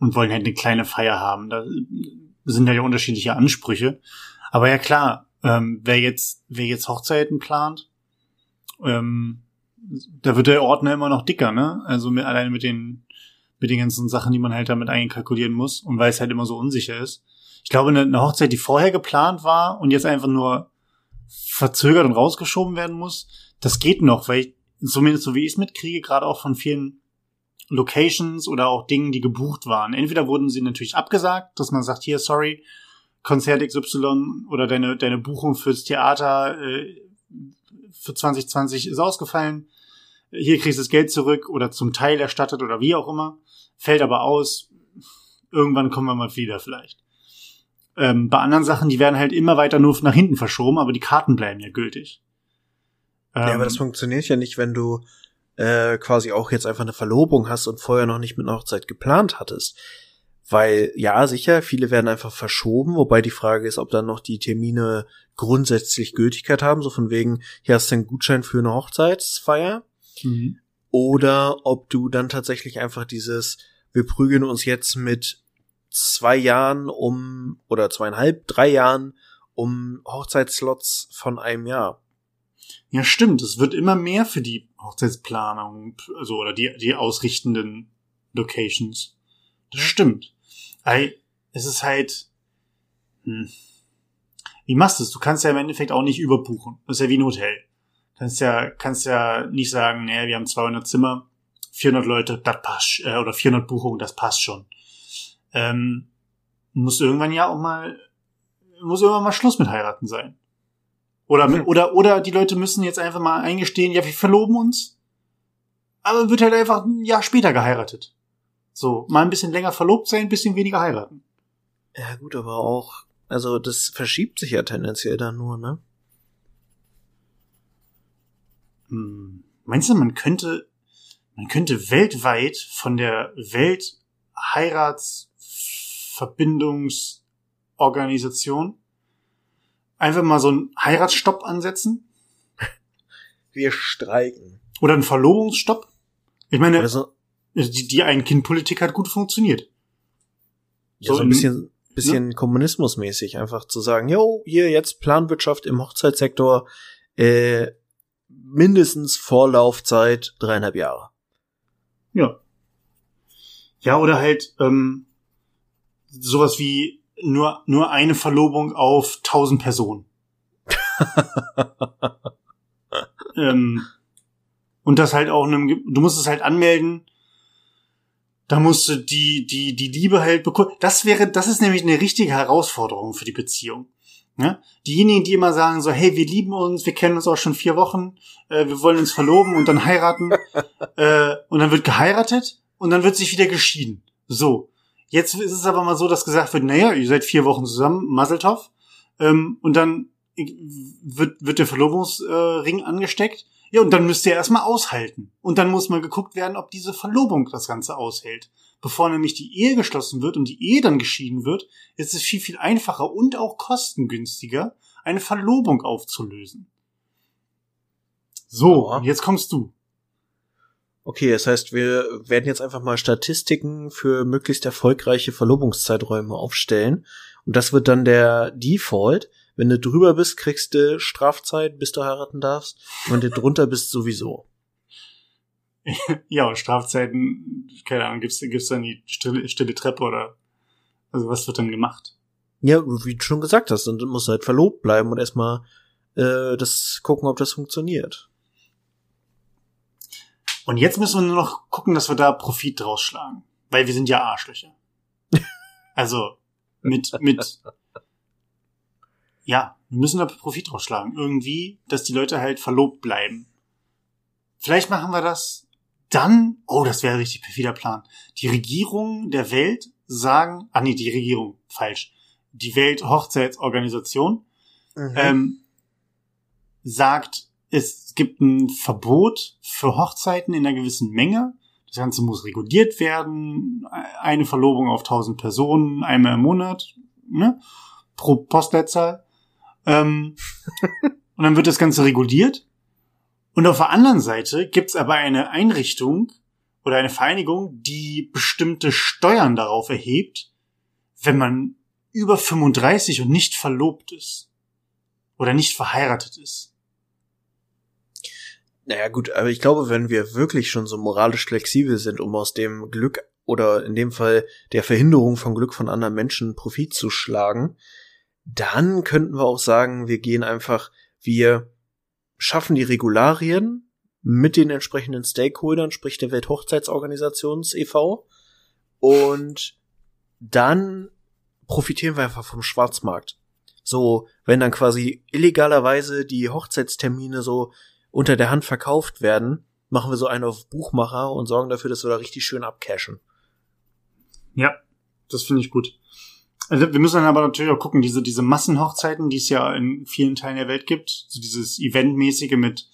und wollen halt eine kleine Feier haben. Da sind ja unterschiedliche Ansprüche. Aber ja klar, ähm, wer jetzt, wer jetzt Hochzeiten plant, ähm, da wird der Ordner immer noch dicker, ne? Also mit, alleine mit den, mit den ganzen Sachen, die man halt damit einkalkulieren muss und weil es halt immer so unsicher ist. Ich glaube, eine, eine Hochzeit, die vorher geplant war und jetzt einfach nur verzögert und rausgeschoben werden muss, das geht noch, weil ich, zumindest so wie ich es mitkriege, gerade auch von vielen Locations oder auch Dingen, die gebucht waren. Entweder wurden sie natürlich abgesagt, dass man sagt, hier, sorry, Konzert XY oder deine, deine Buchung fürs Theater äh, für 2020 ist ausgefallen. Hier kriegst du das Geld zurück oder zum Teil erstattet oder wie auch immer. Fällt aber aus. Irgendwann kommen wir mal wieder vielleicht. Ähm, bei anderen Sachen, die werden halt immer weiter nur nach hinten verschoben, aber die Karten bleiben ja gültig. Ähm, ja, aber das ähm, funktioniert ja nicht, wenn du äh, quasi auch jetzt einfach eine Verlobung hast und vorher noch nicht mit einer Hochzeit geplant hattest. Weil, ja, sicher, viele werden einfach verschoben, wobei die Frage ist, ob dann noch die Termine grundsätzlich Gültigkeit haben, so von wegen, hier hast du einen Gutschein für eine Hochzeitsfeier. Mhm. Oder ob du dann tatsächlich einfach dieses, wir prügeln uns jetzt mit zwei Jahren um, oder zweieinhalb, drei Jahren um Hochzeitsslots von einem Jahr. Ja, stimmt. Es wird immer mehr für die Hochzeitsplanung, also, oder die, die ausrichtenden Locations. Das stimmt. Es ist halt, hm. Wie machst du es? Du kannst ja im Endeffekt auch nicht überbuchen. Das ist ja wie ein Hotel. Kannst ja, kannst ja nicht sagen, naja, wir haben 200 Zimmer, 400 Leute, das passt, äh, oder 400 Buchungen, das passt schon. Ähm, muss irgendwann ja auch mal, muss irgendwann mal Schluss mit heiraten sein. Oder, hm. oder, oder die Leute müssen jetzt einfach mal eingestehen, ja, wir verloben uns. Aber wird halt einfach ein Jahr später geheiratet. So, mal ein bisschen länger verlobt sein, ein bisschen weniger heiraten. Ja, gut, aber auch, also das verschiebt sich ja tendenziell dann nur, ne? Hm. Meinst du, man könnte, man könnte weltweit von der Weltheiratsverbindungsorganisation einfach mal so einen Heiratsstopp ansetzen? Wir streiken. Oder einen Verlobungsstopp? Ich meine, so, die, die Ein-Kind-Politik hat gut funktioniert. Ja, so, so ein bisschen, bisschen ne? kommunismusmäßig, einfach zu sagen, jo, hier jetzt Planwirtschaft im Hochzeitssektor, äh, mindestens Vorlaufzeit dreieinhalb Jahre. Ja. Ja, oder halt ähm, sowas wie nur, nur eine Verlobung auf tausend Personen. ähm, und das halt auch einem, du musst es halt anmelden. Da musst du die, die, die Liebe halt bekommen. Das wäre, das ist nämlich eine richtige Herausforderung für die Beziehung. Ja? Diejenigen, die immer sagen so, hey, wir lieben uns, wir kennen uns auch schon vier Wochen, äh, wir wollen uns verloben und dann heiraten. äh, und dann wird geheiratet und dann wird sich wieder geschieden. So. Jetzt ist es aber mal so, dass gesagt wird, naja, ihr seid vier Wochen zusammen, Maseltoff, ähm, und dann wird, wird der Verlobungsring angesteckt. Ja, und dann müsst ihr erstmal aushalten. Und dann muss mal geguckt werden, ob diese Verlobung das Ganze aushält. Bevor nämlich die Ehe geschlossen wird und die Ehe dann geschieden wird, ist es viel, viel einfacher und auch kostengünstiger, eine Verlobung aufzulösen. So, ja. jetzt kommst du. Okay, das heißt, wir werden jetzt einfach mal Statistiken für möglichst erfolgreiche Verlobungszeiträume aufstellen. Und das wird dann der Default. Wenn du drüber bist, kriegst du Strafzeit, bis du heiraten darfst. Und wenn du drunter bist, sowieso. ja, und Strafzeiten, keine Ahnung, gibt's, gibt's dann die stille, stille Treppe oder, also was wird dann gemacht? Ja, wie du schon gesagt hast, dann musst du halt verlobt bleiben und erstmal äh, das gucken, ob das funktioniert. Und jetzt müssen wir nur noch gucken, dass wir da Profit draus schlagen. Weil wir sind ja Arschlöcher. also, mit, mit, ja, wir müssen da Profit draus schlagen. Irgendwie, dass die Leute halt verlobt bleiben. Vielleicht machen wir das dann, oh, das wäre richtig perfider Plan. Die Regierungen der Welt sagen, ah nee, die Regierung, falsch. Die Welthochzeitsorganisation mhm. ähm, sagt, es gibt ein Verbot für Hochzeiten in einer gewissen Menge. Das Ganze muss reguliert werden. Eine Verlobung auf 1000 Personen, einmal im Monat. Ne? pro Postleitzahl. Ähm, und dann wird das Ganze reguliert. Und auf der anderen Seite gibt's aber eine Einrichtung oder eine Vereinigung, die bestimmte Steuern darauf erhebt, wenn man über 35 und nicht verlobt ist. Oder nicht verheiratet ist. Naja gut, aber ich glaube, wenn wir wirklich schon so moralisch flexibel sind, um aus dem Glück oder in dem Fall der Verhinderung von Glück von anderen Menschen Profit zu schlagen, dann könnten wir auch sagen, wir gehen einfach, wir schaffen die Regularien mit den entsprechenden Stakeholdern, sprich der Welthochzeitsorganisations e.V. Und dann profitieren wir einfach vom Schwarzmarkt. So, wenn dann quasi illegalerweise die Hochzeitstermine so unter der Hand verkauft werden, machen wir so einen auf Buchmacher und sorgen dafür, dass wir da richtig schön abcashen. Ja, das finde ich gut. Also wir müssen dann aber natürlich auch gucken, diese, diese Massenhochzeiten, die es ja in vielen Teilen der Welt gibt, so dieses Eventmäßige mit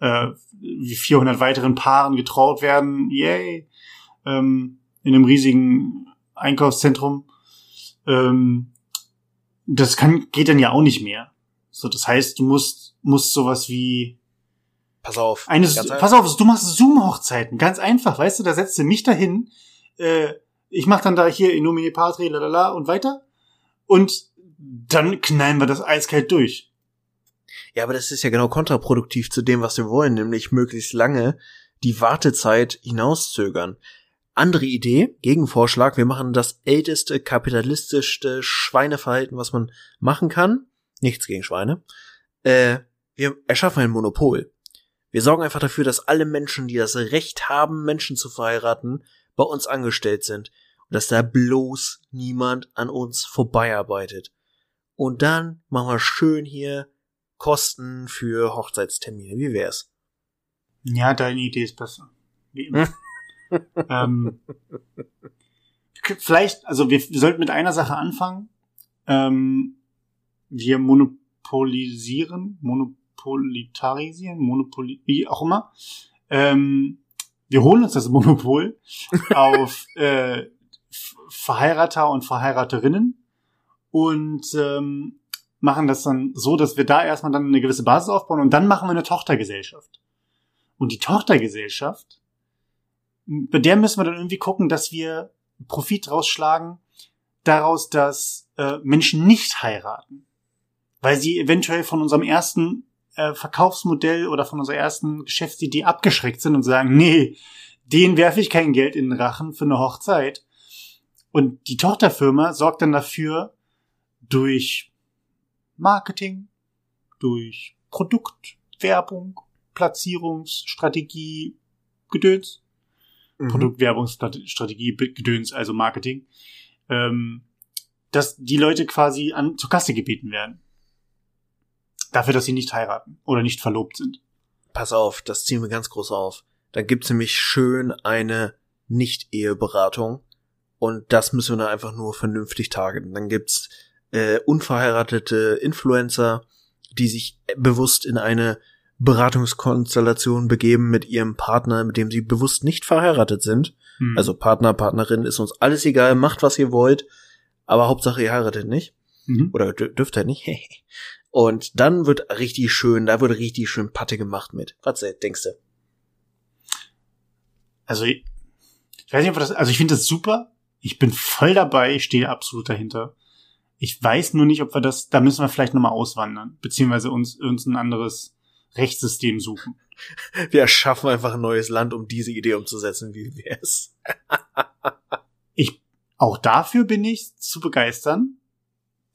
äh, wie 400 weiteren Paaren getraut werden, yay, ähm, in einem riesigen Einkaufszentrum. Ähm, das kann, geht dann ja auch nicht mehr. So, das heißt, du musst, musst sowas wie Pass auf. Eine, pass auf, du machst Zoom-Hochzeiten. Ganz einfach, weißt du, da setzt du mich dahin, äh, ich mach dann da hier in Nomine Patri, lalala und weiter. Und dann knallen wir das eiskalt durch. Ja, aber das ist ja genau kontraproduktiv zu dem, was wir wollen, nämlich möglichst lange die Wartezeit hinauszögern. Andere Idee, Gegenvorschlag, wir machen das älteste, kapitalistischste Schweineverhalten, was man machen kann. Nichts gegen Schweine. Äh, wir erschaffen ein Monopol. Wir sorgen einfach dafür, dass alle Menschen, die das Recht haben, Menschen zu verheiraten, bei uns angestellt sind und dass da bloß niemand an uns vorbeiarbeitet. Und dann machen wir schön hier Kosten für Hochzeitstermine. Wie wär's? Ja, deine Idee ist besser. Wie immer. ähm, vielleicht, also wir, wir sollten mit einer Sache anfangen. Ähm, wir monopolisieren, monopolitarisieren, Monopoli, wie auch immer. Ähm, wir holen uns das Monopol auf äh, Verheirater und Verheiraterinnen und ähm, machen das dann so, dass wir da erstmal dann eine gewisse Basis aufbauen und dann machen wir eine Tochtergesellschaft. Und die Tochtergesellschaft, bei der müssen wir dann irgendwie gucken, dass wir Profit rausschlagen, daraus, dass äh, Menschen nicht heiraten. Weil sie eventuell von unserem ersten äh, Verkaufsmodell oder von unserer ersten Geschäftsidee abgeschreckt sind und sagen, nee, den werfe ich kein Geld in den Rachen für eine Hochzeit. Und die Tochterfirma sorgt dann dafür durch Marketing, durch Produktwerbung, Platzierungsstrategie, Gedöns, mhm. Produktwerbungsstrategie, Gedöns, also Marketing, ähm, dass die Leute quasi an zur Kasse gebeten werden. Dafür, dass sie nicht heiraten oder nicht verlobt sind. Pass auf, das ziehen wir ganz groß auf. Da gibt's nämlich schön eine Nicht-Eheberatung und das müssen wir dann einfach nur vernünftig targeten. Dann gibt's äh, unverheiratete Influencer, die sich bewusst in eine Beratungskonstellation begeben mit ihrem Partner, mit dem sie bewusst nicht verheiratet sind. Hm. Also Partner, Partnerin ist uns alles egal, macht was ihr wollt, aber Hauptsache ihr heiratet nicht. Mhm. Oder dürft ihr nicht. Und dann wird richtig schön, da wird richtig schön Patte gemacht mit. Was denkst du? Also, ich weiß nicht, ob das, also ich finde das super. Ich bin voll dabei, ich stehe absolut dahinter. Ich weiß nur nicht, ob wir das, da müssen wir vielleicht nochmal auswandern, beziehungsweise uns, uns ein anderes Rechtssystem suchen. Wir erschaffen einfach ein neues Land, um diese Idee umzusetzen, wie wär's? ich, auch dafür bin ich zu begeistern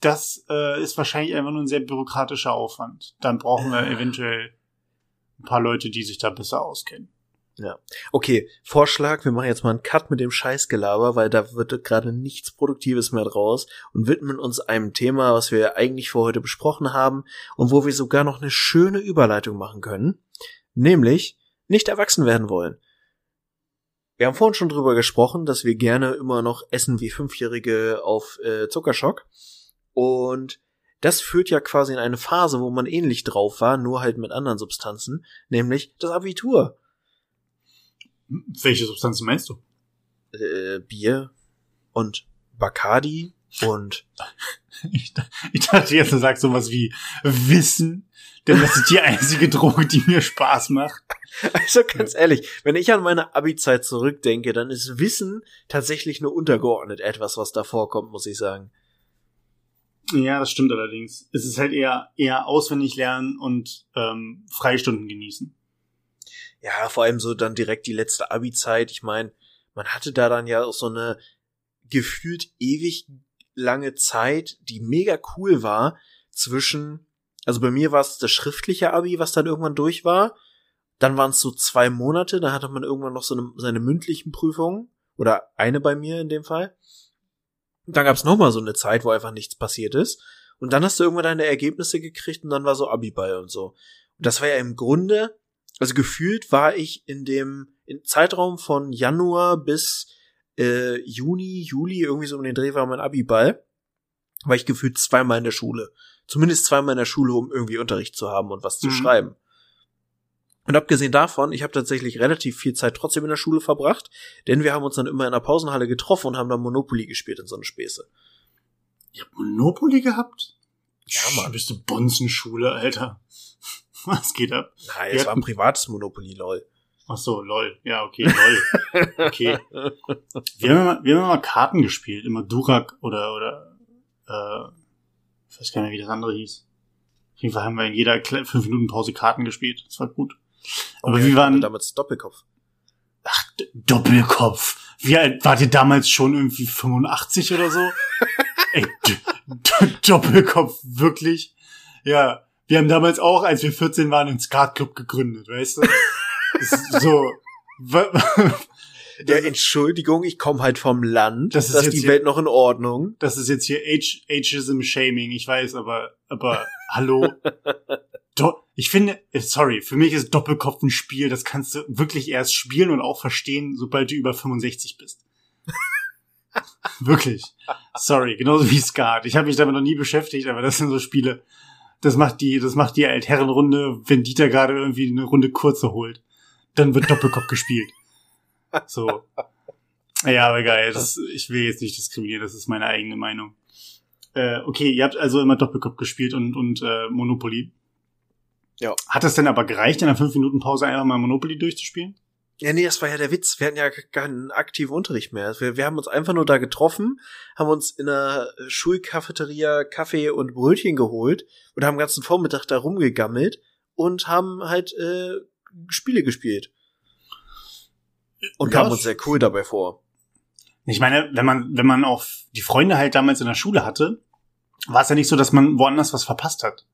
das äh, ist wahrscheinlich einfach nur ein sehr bürokratischer Aufwand. Dann brauchen wir eventuell ein paar Leute, die sich da besser auskennen. Ja. Okay, Vorschlag, wir machen jetzt mal einen Cut mit dem Scheißgelaber, weil da wird gerade nichts Produktives mehr draus und widmen uns einem Thema, was wir eigentlich für heute besprochen haben und wo wir sogar noch eine schöne Überleitung machen können, nämlich nicht erwachsen werden wollen. Wir haben vorhin schon drüber gesprochen, dass wir gerne immer noch essen wie Fünfjährige auf äh, Zuckerschock. Und das führt ja quasi in eine Phase, wo man ähnlich drauf war, nur halt mit anderen Substanzen, nämlich das Abitur. Welche Substanzen meinst du? Äh, Bier und Bacardi Und ich, ich dachte jetzt, du sagst sowas wie Wissen, denn das ist die einzige Droge, die mir Spaß macht. Also ganz ehrlich, wenn ich an meine Abi-Zeit zurückdenke, dann ist Wissen tatsächlich nur untergeordnet etwas, was da vorkommt, muss ich sagen. Ja, das stimmt allerdings. Es ist halt eher eher auswendig lernen und ähm, Freistunden genießen. Ja, vor allem so dann direkt die letzte Abi-Zeit. Ich meine, man hatte da dann ja auch so eine gefühlt ewig lange Zeit, die mega cool war zwischen, also bei mir war es das schriftliche Abi, was dann irgendwann durch war. Dann waren es so zwei Monate, da hatte man irgendwann noch so eine, seine mündlichen Prüfungen. Oder eine bei mir in dem Fall. Dann gab es nochmal so eine Zeit, wo einfach nichts passiert ist. Und dann hast du irgendwann deine Ergebnisse gekriegt und dann war so Abi-Ball und so. Und das war ja im Grunde, also gefühlt war ich in dem in Zeitraum von Januar bis äh, Juni, Juli, irgendwie so um den Dreh war mein Abi-Ball, war ich gefühlt zweimal in der Schule. Zumindest zweimal in der Schule, um irgendwie Unterricht zu haben und was zu mhm. schreiben. Und abgesehen davon, ich habe tatsächlich relativ viel Zeit trotzdem in der Schule verbracht, denn wir haben uns dann immer in der Pausenhalle getroffen und haben dann Monopoly gespielt in so eine Späße. Ihr habt Monopoly gehabt? Ja, Mann. Bist du Bonzenschule, Alter. Was geht ab? Nein, es war ein privates Monopoly, lol. Ach so, lol. Ja, okay, lol. Okay. wir, haben immer, wir haben immer Karten gespielt, immer Durak oder, oder, äh, ich weiß gar nicht, wie das andere hieß. Auf jeden Fall haben wir in jeder 5 Minuten Pause Karten gespielt. Das war gut. Aber okay, wie waren damals Doppelkopf? Ach, Doppelkopf. Wie alt wart ihr damals schon irgendwie 85 oder so? Ey, Doppelkopf, wirklich? Ja, wir haben damals auch, als wir 14 waren, einen Skatclub gegründet, weißt du? so. Ja, Entschuldigung, ich komme halt vom Land. Das ist, das ist die hier, Welt noch in Ordnung. Das ist jetzt hier Age, Ageism Shaming, ich weiß, aber, aber, hallo? Do ich finde, äh, sorry, für mich ist Doppelkopf ein Spiel, das kannst du wirklich erst spielen und auch verstehen, sobald du über 65 bist. wirklich. Sorry, genauso wie Skat. Ich habe mich damit noch nie beschäftigt, aber das sind so Spiele. Das macht die, das macht die Altherrenrunde, wenn Dieter gerade irgendwie eine Runde kurze holt dann wird Doppelkopf gespielt. So. Ja, aber geil. Das, ich will jetzt nicht diskriminieren, das ist meine eigene Meinung. Äh, okay, ihr habt also immer Doppelkopf gespielt und, und äh, Monopoly. Ja. Hat es denn aber gereicht, in einer 5 Minuten Pause einfach mal Monopoly durchzuspielen? Ja, nee, das war ja der Witz. Wir hatten ja keinen aktiven Unterricht mehr. Wir, wir haben uns einfach nur da getroffen, haben uns in einer Schulcafeteria Kaffee und Brötchen geholt und haben den ganzen Vormittag da rumgegammelt und haben halt äh, Spiele gespielt. Und ja, kam uns sehr cool dabei vor. Ich meine, wenn man, wenn man auch die Freunde halt damals in der Schule hatte, war es ja nicht so, dass man woanders was verpasst hat.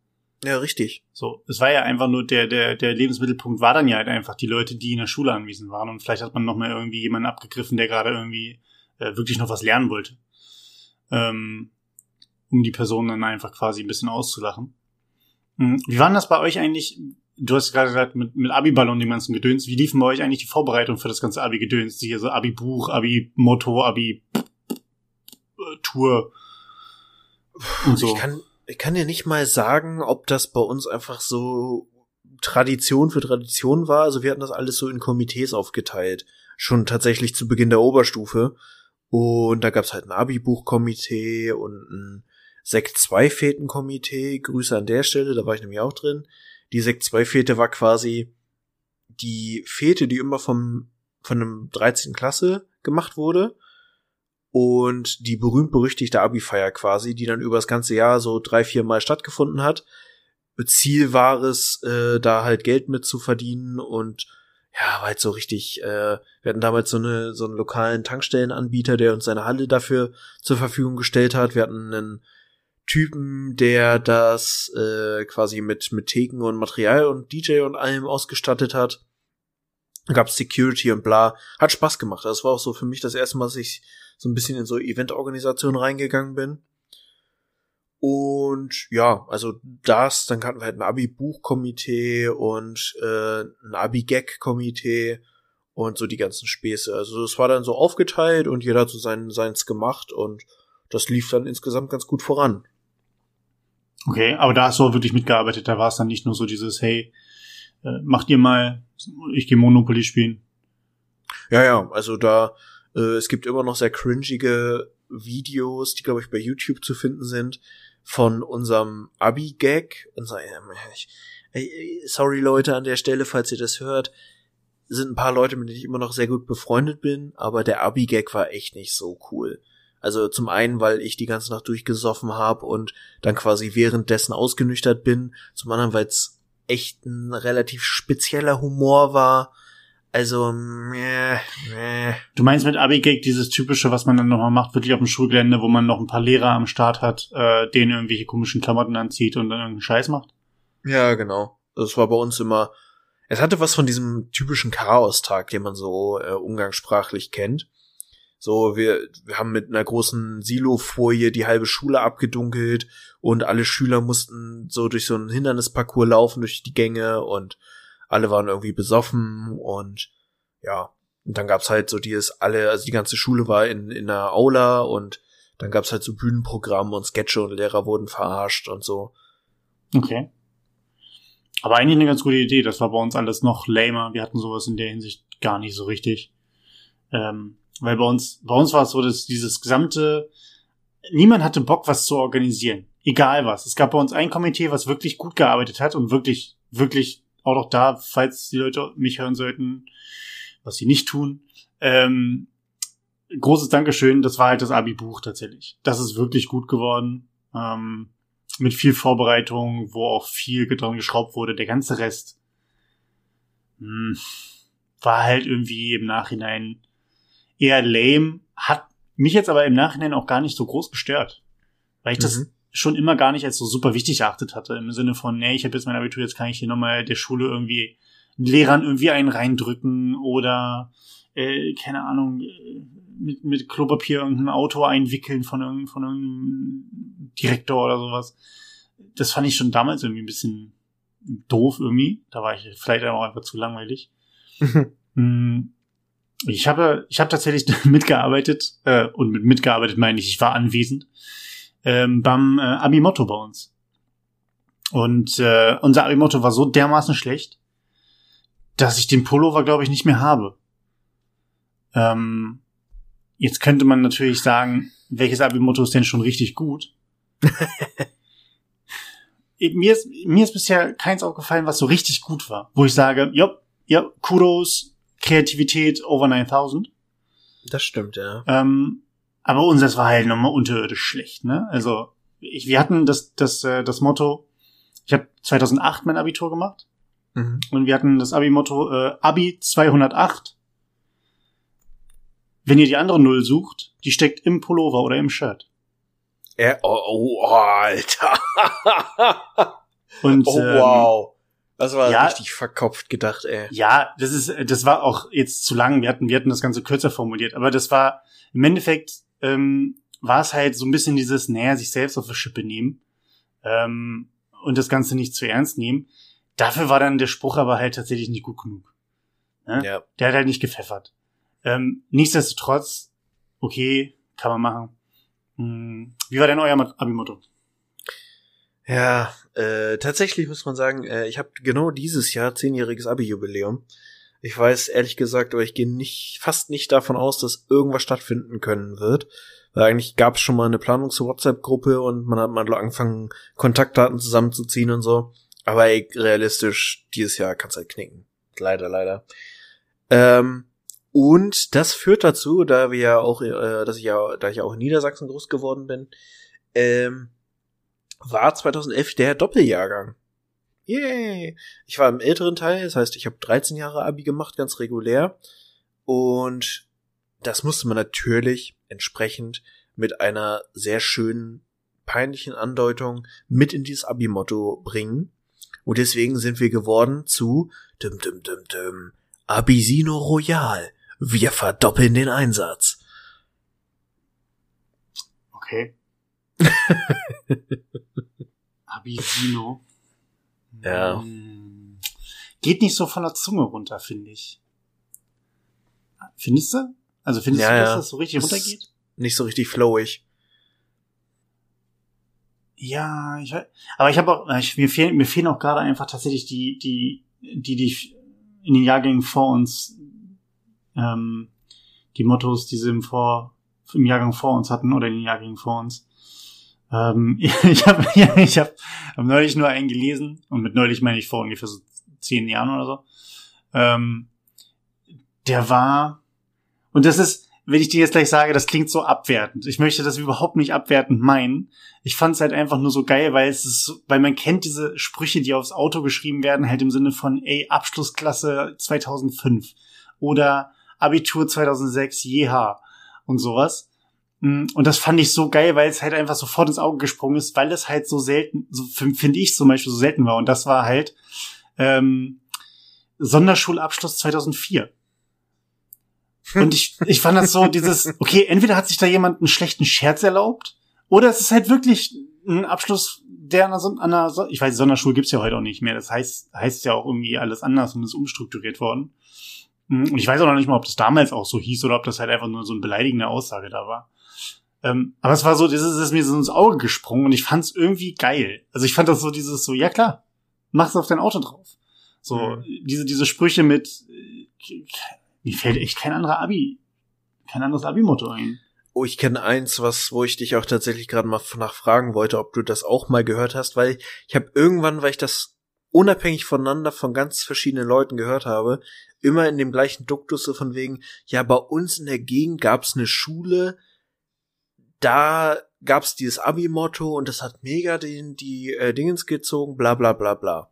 Ja, richtig. So, es war ja einfach nur der, der, der Lebensmittelpunkt war dann ja halt einfach die Leute, die in der Schule anwesend waren und vielleicht hat man noch mal irgendwie jemanden abgegriffen, der gerade irgendwie äh, wirklich noch was lernen wollte. Ähm, um die Person dann einfach quasi ein bisschen auszulachen. Hm, wie war das bei euch eigentlich? du hast gerade gesagt, mit, mit Abi-Ball und dem ganzen Gedöns, wie liefen bei euch eigentlich die Vorbereitung für das ganze Abi-Gedöns? Hier so Abi-Buch, Abi-Motto, Abi-Tour und so. Ich kann, ich kann dir nicht mal sagen, ob das bei uns einfach so Tradition für Tradition war. Also wir hatten das alles so in Komitees aufgeteilt. Schon tatsächlich zu Beginn der Oberstufe. Und da gab's halt ein Abi-Buch-Komitee und ein Sekt 2 Feten-Komitee. Grüße an der Stelle, da war ich nämlich auch drin. Die Sekt 2 Fete war quasi die Fete, die immer vom, von einem 13. Klasse gemacht wurde. Und die berühmt-berüchtigte Abi-Feier quasi, die dann über das ganze Jahr so drei, vier Mal stattgefunden hat. Ziel war es, äh, da halt Geld mit zu verdienen und ja, war halt so richtig, äh, wir hatten damals so eine, so einen lokalen Tankstellenanbieter, der uns seine Halle dafür zur Verfügung gestellt hat. Wir hatten einen Typen, der das äh, quasi mit, mit Theken und Material und DJ und allem ausgestattet hat. Gab Security und bla. Hat Spaß gemacht. Das war auch so für mich das erste Mal, dass ich so ein bisschen in so Eventorganisation reingegangen bin. Und ja, also das, dann hatten wir halt ein Abi-Buch-Komitee und äh, ein Abi-Gag-Komitee und so die ganzen Späße. Also es war dann so aufgeteilt und jeder hat so sein, seins gemacht und das lief dann insgesamt ganz gut voran. Okay, aber da hast du auch wirklich mitgearbeitet. Da war es dann nicht nur so dieses, hey, äh, macht ihr mal, ich gehe Monopoly spielen. Ja, ja, also da, äh, es gibt immer noch sehr cringige Videos, die glaube ich bei YouTube zu finden sind, von unserem Abi-Gag. Sorry Leute an der Stelle, falls ihr das hört, sind ein paar Leute, mit denen ich immer noch sehr gut befreundet bin, aber der Abi-Gag war echt nicht so cool. Also zum einen, weil ich die ganze Nacht durchgesoffen habe und dann quasi währenddessen ausgenüchtert bin. Zum anderen, weil es echt ein relativ spezieller Humor war. Also, meh, meh. Du meinst mit Abi-Gag dieses typische, was man dann nochmal macht, wirklich auf dem Schulgelände, wo man noch ein paar Lehrer am Start hat, äh, denen irgendwelche komischen Klamotten anzieht und dann irgendeinen Scheiß macht? Ja, genau. Das war bei uns immer, es hatte was von diesem typischen Chaos-Tag, den man so äh, umgangssprachlich kennt. So, wir, wir haben mit einer großen Silofolie die halbe Schule abgedunkelt und alle Schüler mussten so durch so einen Hindernisparcours laufen durch die Gänge und alle waren irgendwie besoffen und ja, und dann gab's halt so dieses alle, also die ganze Schule war in, in einer Aula und dann gab's halt so Bühnenprogramme und Sketche und Lehrer wurden verarscht und so. Okay. Aber eigentlich eine ganz gute Idee. Das war bei uns alles noch lamer. Wir hatten sowas in der Hinsicht gar nicht so richtig. Ähm, weil bei uns, bei uns war es so, dass dieses gesamte, niemand hatte Bock, was zu organisieren. Egal was. Es gab bei uns ein Komitee, was wirklich gut gearbeitet hat und wirklich, wirklich auch noch da, falls die Leute mich hören sollten, was sie nicht tun. Ähm, großes Dankeschön. Das war halt das Abi-Buch tatsächlich. Das ist wirklich gut geworden. Ähm, mit viel Vorbereitung, wo auch viel dran geschraubt wurde. Der ganze Rest mh, hm, war halt irgendwie im Nachhinein eher lame, hat mich jetzt aber im Nachhinein auch gar nicht so groß gestört. Weil ich mhm. das schon immer gar nicht als so super wichtig erachtet hatte. Im Sinne von, nee, ich habe jetzt mein Abitur, jetzt kann ich hier nochmal der Schule irgendwie Lehrern irgendwie einen reindrücken oder äh, keine Ahnung, mit, mit Klopapier irgendein Auto einwickeln von, irgendeinem, von irgendeinem Direktor oder sowas. Das fand ich schon damals irgendwie ein bisschen doof irgendwie. Da war ich vielleicht auch einfach zu langweilig. Mm, ich habe, ich habe tatsächlich mitgearbeitet, äh, und mit mitgearbeitet meine ich, ich war anwesend, ähm, beim äh, Abimotto bei uns. Und äh, unser Abimotto war so dermaßen schlecht, dass ich den Pullover, glaube ich, nicht mehr habe. Ähm, jetzt könnte man natürlich sagen, welches Abimotto ist denn schon richtig gut? mir, ist, mir ist bisher keins aufgefallen, was so richtig gut war. Wo ich sage, ja, ja, Kudos, Kreativität over 9000. Das stimmt, ja. Ähm, aber unseres war halt nochmal unterirdisch schlecht, ne? Also, ich, wir hatten das, das, äh, das Motto, ich habe 2008 mein Abitur gemacht. Mhm. Und wir hatten das Abi-Motto äh, Abi 208. Wenn ihr die andere Null sucht, die steckt im Pullover oder im Shirt. Ja, oh, oh, Alter. Und, oh, wow. Das war ja, richtig verkopft gedacht, ey. Ja, das ist, das war auch jetzt zu lang. Wir hatten, wir hatten das Ganze kürzer formuliert. Aber das war, im Endeffekt, ähm, war es halt so ein bisschen dieses, naja, sich selbst auf die Schippe nehmen, ähm, und das Ganze nicht zu ernst nehmen. Dafür war dann der Spruch aber halt tatsächlich nicht gut genug. Ne? Ja. Der hat halt nicht gepfeffert. Ähm, nichtsdestotrotz, okay, kann man machen. Hm, wie war denn euer Abimotto? Ja, äh, tatsächlich muss man sagen, äh, ich habe genau dieses Jahr zehnjähriges Abi-Jubiläum. Ich weiß ehrlich gesagt, aber ich gehe nicht fast nicht davon aus, dass irgendwas stattfinden können wird. Weil eigentlich gab es schon mal eine Planungs-WhatsApp-Gruppe und man hat mal angefangen, Kontaktdaten zusammenzuziehen und so. Aber ey, realistisch, dieses Jahr kann's halt knicken. Leider, leider. Ähm, und das führt dazu, da wir ja auch, äh, dass ich ja, da ich ja auch in Niedersachsen groß geworden bin, ähm, war 2011 der Doppeljahrgang. Yay! Ich war im älteren Teil, das heißt, ich habe 13 Jahre Abi gemacht, ganz regulär. Und das musste man natürlich entsprechend mit einer sehr schönen, peinlichen Andeutung mit in dieses Abi-Motto bringen. Und deswegen sind wir geworden zu dum dum dum dum Abisino Royal. Wir verdoppeln den Einsatz. Okay. Abisino. Ja. Hm. Geht nicht so von der Zunge runter, finde ich. Findest du? Also findest ja, du, dass ja. das so richtig das runtergeht? Nicht so richtig flowig. Ja, ich, aber ich habe auch, ich, mir fehlen, mir fehlen auch gerade einfach tatsächlich die, die, die, die in den Jahrgängen vor uns, ähm, die Mottos, die sie im Vor, im Jahrgang vor uns hatten oder in den Jahrgängen vor uns. Ähm, ich habe ich hab, hab neulich nur einen gelesen und mit neulich meine ich vor ungefähr so zehn Jahren oder so. Ähm, der war und das ist, wenn ich dir jetzt gleich sage, das klingt so abwertend. Ich möchte das überhaupt nicht abwertend meinen. Ich fand es halt einfach nur so geil, weil es ist, weil man kennt diese Sprüche, die aufs Auto geschrieben werden, halt im Sinne von, ey, Abschlussklasse 2005 oder Abitur 2006, jeha und sowas. Mm, und das fand ich so geil, weil es halt einfach sofort ins Auge gesprungen ist, weil es halt so selten, so finde ich zum Beispiel so selten war. Und das war halt ähm, Sonderschulabschluss 2004. Und ich, ich fand das so, dieses, okay, entweder hat sich da jemand einen schlechten Scherz erlaubt, oder es ist halt wirklich ein Abschluss, der an einer, an einer ich weiß, Sonderschule gibt's ja heute auch nicht mehr. Das heißt, heißt ja auch irgendwie alles anders und ist umstrukturiert worden. Mm, und ich weiß auch noch nicht mal, ob das damals auch so hieß oder ob das halt einfach nur so eine beleidigende Aussage da war. Ähm, aber es war so, das ist, das ist mir so ins Auge gesprungen und ich fand es irgendwie geil. Also ich fand das so dieses so, ja klar, mach's auf dein Auto drauf. So, mhm. diese, diese Sprüche mit, äh, mir fällt echt kein anderer Abi, kein anderes Abi-Motto ein. Oh, ich kenne eins, was, wo ich dich auch tatsächlich gerade mal nachfragen wollte, ob du das auch mal gehört hast, weil ich habe irgendwann, weil ich das unabhängig voneinander von ganz verschiedenen Leuten gehört habe, immer in dem gleichen Duktus so von wegen, ja, bei uns in der Gegend gab's eine Schule, da gab's dieses Abi-Motto und das hat mega den, die äh, Dingens gezogen, bla bla bla bla.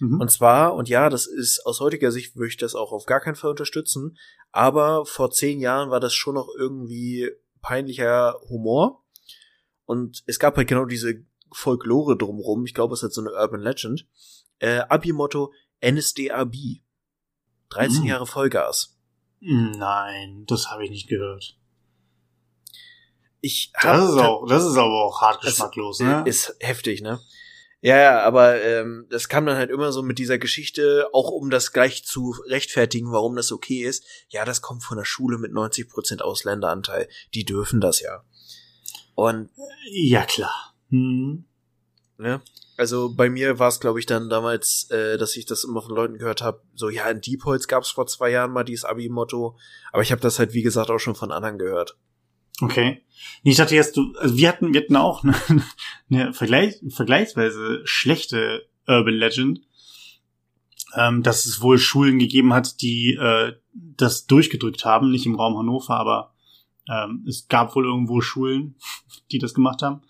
Mhm. Und zwar, und ja, das ist aus heutiger Sicht würde ich das auch auf gar keinen Fall unterstützen, aber vor zehn Jahren war das schon noch irgendwie peinlicher Humor. Und es gab halt genau diese Folklore drumrum. Ich glaube, es ist so eine Urban Legend. Äh, Abi-Motto NSDAB. 13 mhm. Jahre Vollgas. Nein, das habe ich nicht gehört. Ich das ist auch, das ist aber auch hart geschmacklos, ne? Ist heftig, ne? Ja, ja, aber ähm, das kam dann halt immer so mit dieser Geschichte, auch um das gleich zu rechtfertigen, warum das okay ist. Ja, das kommt von der Schule mit 90% Ausländeranteil. Die dürfen das ja. Und ja, klar. Hm. Ne? Also bei mir war es, glaube ich, dann damals, äh, dass ich das immer von Leuten gehört habe, so ja, in Diepholz gab es vor zwei Jahren mal dieses Abi-Motto, aber ich habe das halt, wie gesagt, auch schon von anderen gehört. Okay. Ich dachte jetzt, du, also wir hatten, wir hatten auch eine, eine Vergleich, vergleichsweise schlechte Urban Legend, ähm, dass es wohl Schulen gegeben hat, die äh, das durchgedrückt haben, nicht im Raum Hannover, aber ähm, es gab wohl irgendwo Schulen, die das gemacht haben.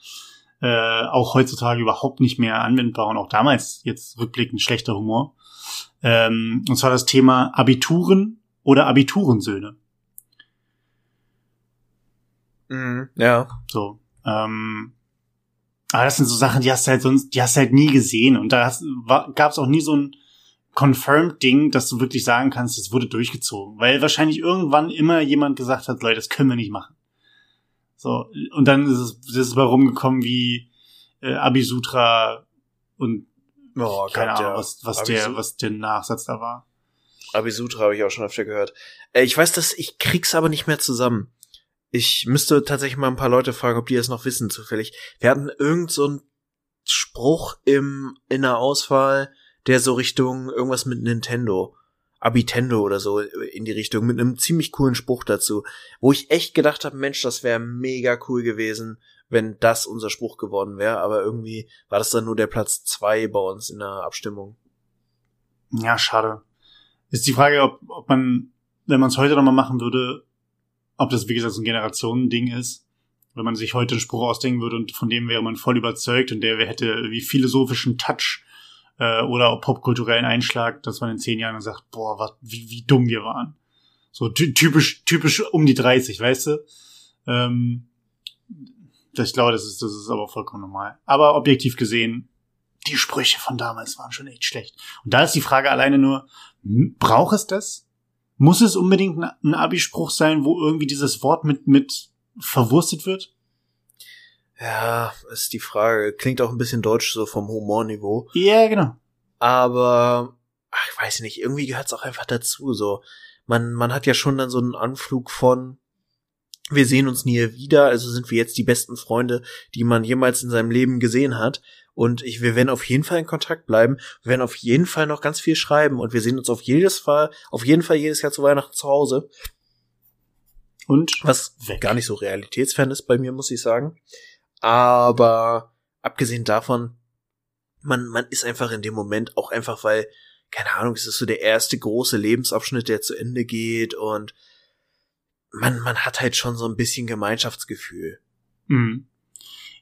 Äh, auch heutzutage überhaupt nicht mehr anwendbar und auch damals jetzt rückblickend schlechter Humor. Ähm, und zwar das Thema Abituren oder Abiturensöhne. Mhm, ja. So. Ähm, aber das sind so Sachen, die hast du halt sonst, die hast du halt nie gesehen. Und da gab es auch nie so ein Confirmed-Ding, dass du wirklich sagen kannst, es wurde durchgezogen. Weil wahrscheinlich irgendwann immer jemand gesagt hat, Leute, das können wir nicht machen. So, und dann ist es, das ist mal rumgekommen wie äh, Abisutra und oh, keine Ahnung, was, was der, was der Nachsatz da war. Abisutra habe ich auch schon öfter gehört. Äh, ich weiß, dass ich krieg's aber nicht mehr zusammen. Ich müsste tatsächlich mal ein paar Leute fragen, ob die das noch wissen, zufällig. Wir hatten irgend so einen Spruch im, in der Auswahl, der so Richtung irgendwas mit Nintendo, Abitendo oder so in die Richtung, mit einem ziemlich coolen Spruch dazu, wo ich echt gedacht habe, Mensch, das wäre mega cool gewesen, wenn das unser Spruch geworden wäre, aber irgendwie war das dann nur der Platz zwei bei uns in der Abstimmung. Ja, schade. Ist die Frage, ob, ob man, wenn man es heute nochmal machen würde, ob das, wie gesagt, so ein Generationending ist. Wenn man sich heute einen Spruch ausdenken würde und von dem wäre man voll überzeugt und der hätte wie philosophischen Touch äh, oder popkulturellen Einschlag, dass man in zehn Jahren sagt, boah, was, wie, wie dumm wir waren. So typisch, typisch um die 30, weißt du? Ähm, ich glaube, das ist, das ist aber vollkommen normal. Aber objektiv gesehen, die Sprüche von damals waren schon echt schlecht. Und da ist die Frage alleine nur, braucht es das? Muss es unbedingt ein Abi-Spruch sein, wo irgendwie dieses Wort mit, mit verwurstet wird? Ja, ist die Frage. Klingt auch ein bisschen deutsch so vom Humorniveau. Ja, genau. Aber, ach, ich weiß nicht, irgendwie gehört es auch einfach dazu, so. Man, man hat ja schon dann so einen Anflug von, wir sehen uns nie wieder, also sind wir jetzt die besten Freunde, die man jemals in seinem Leben gesehen hat. Und ich, wir werden auf jeden Fall in Kontakt bleiben. Wir werden auf jeden Fall noch ganz viel schreiben und wir sehen uns auf jedes Fall, auf jeden Fall jedes Jahr zu Weihnachten zu Hause. Und was weg. gar nicht so realitätsfern ist bei mir, muss ich sagen. Aber abgesehen davon, man, man ist einfach in dem Moment auch einfach, weil, keine Ahnung, es ist so der erste große Lebensabschnitt, der zu Ende geht und man, man hat halt schon so ein bisschen Gemeinschaftsgefühl. Mhm.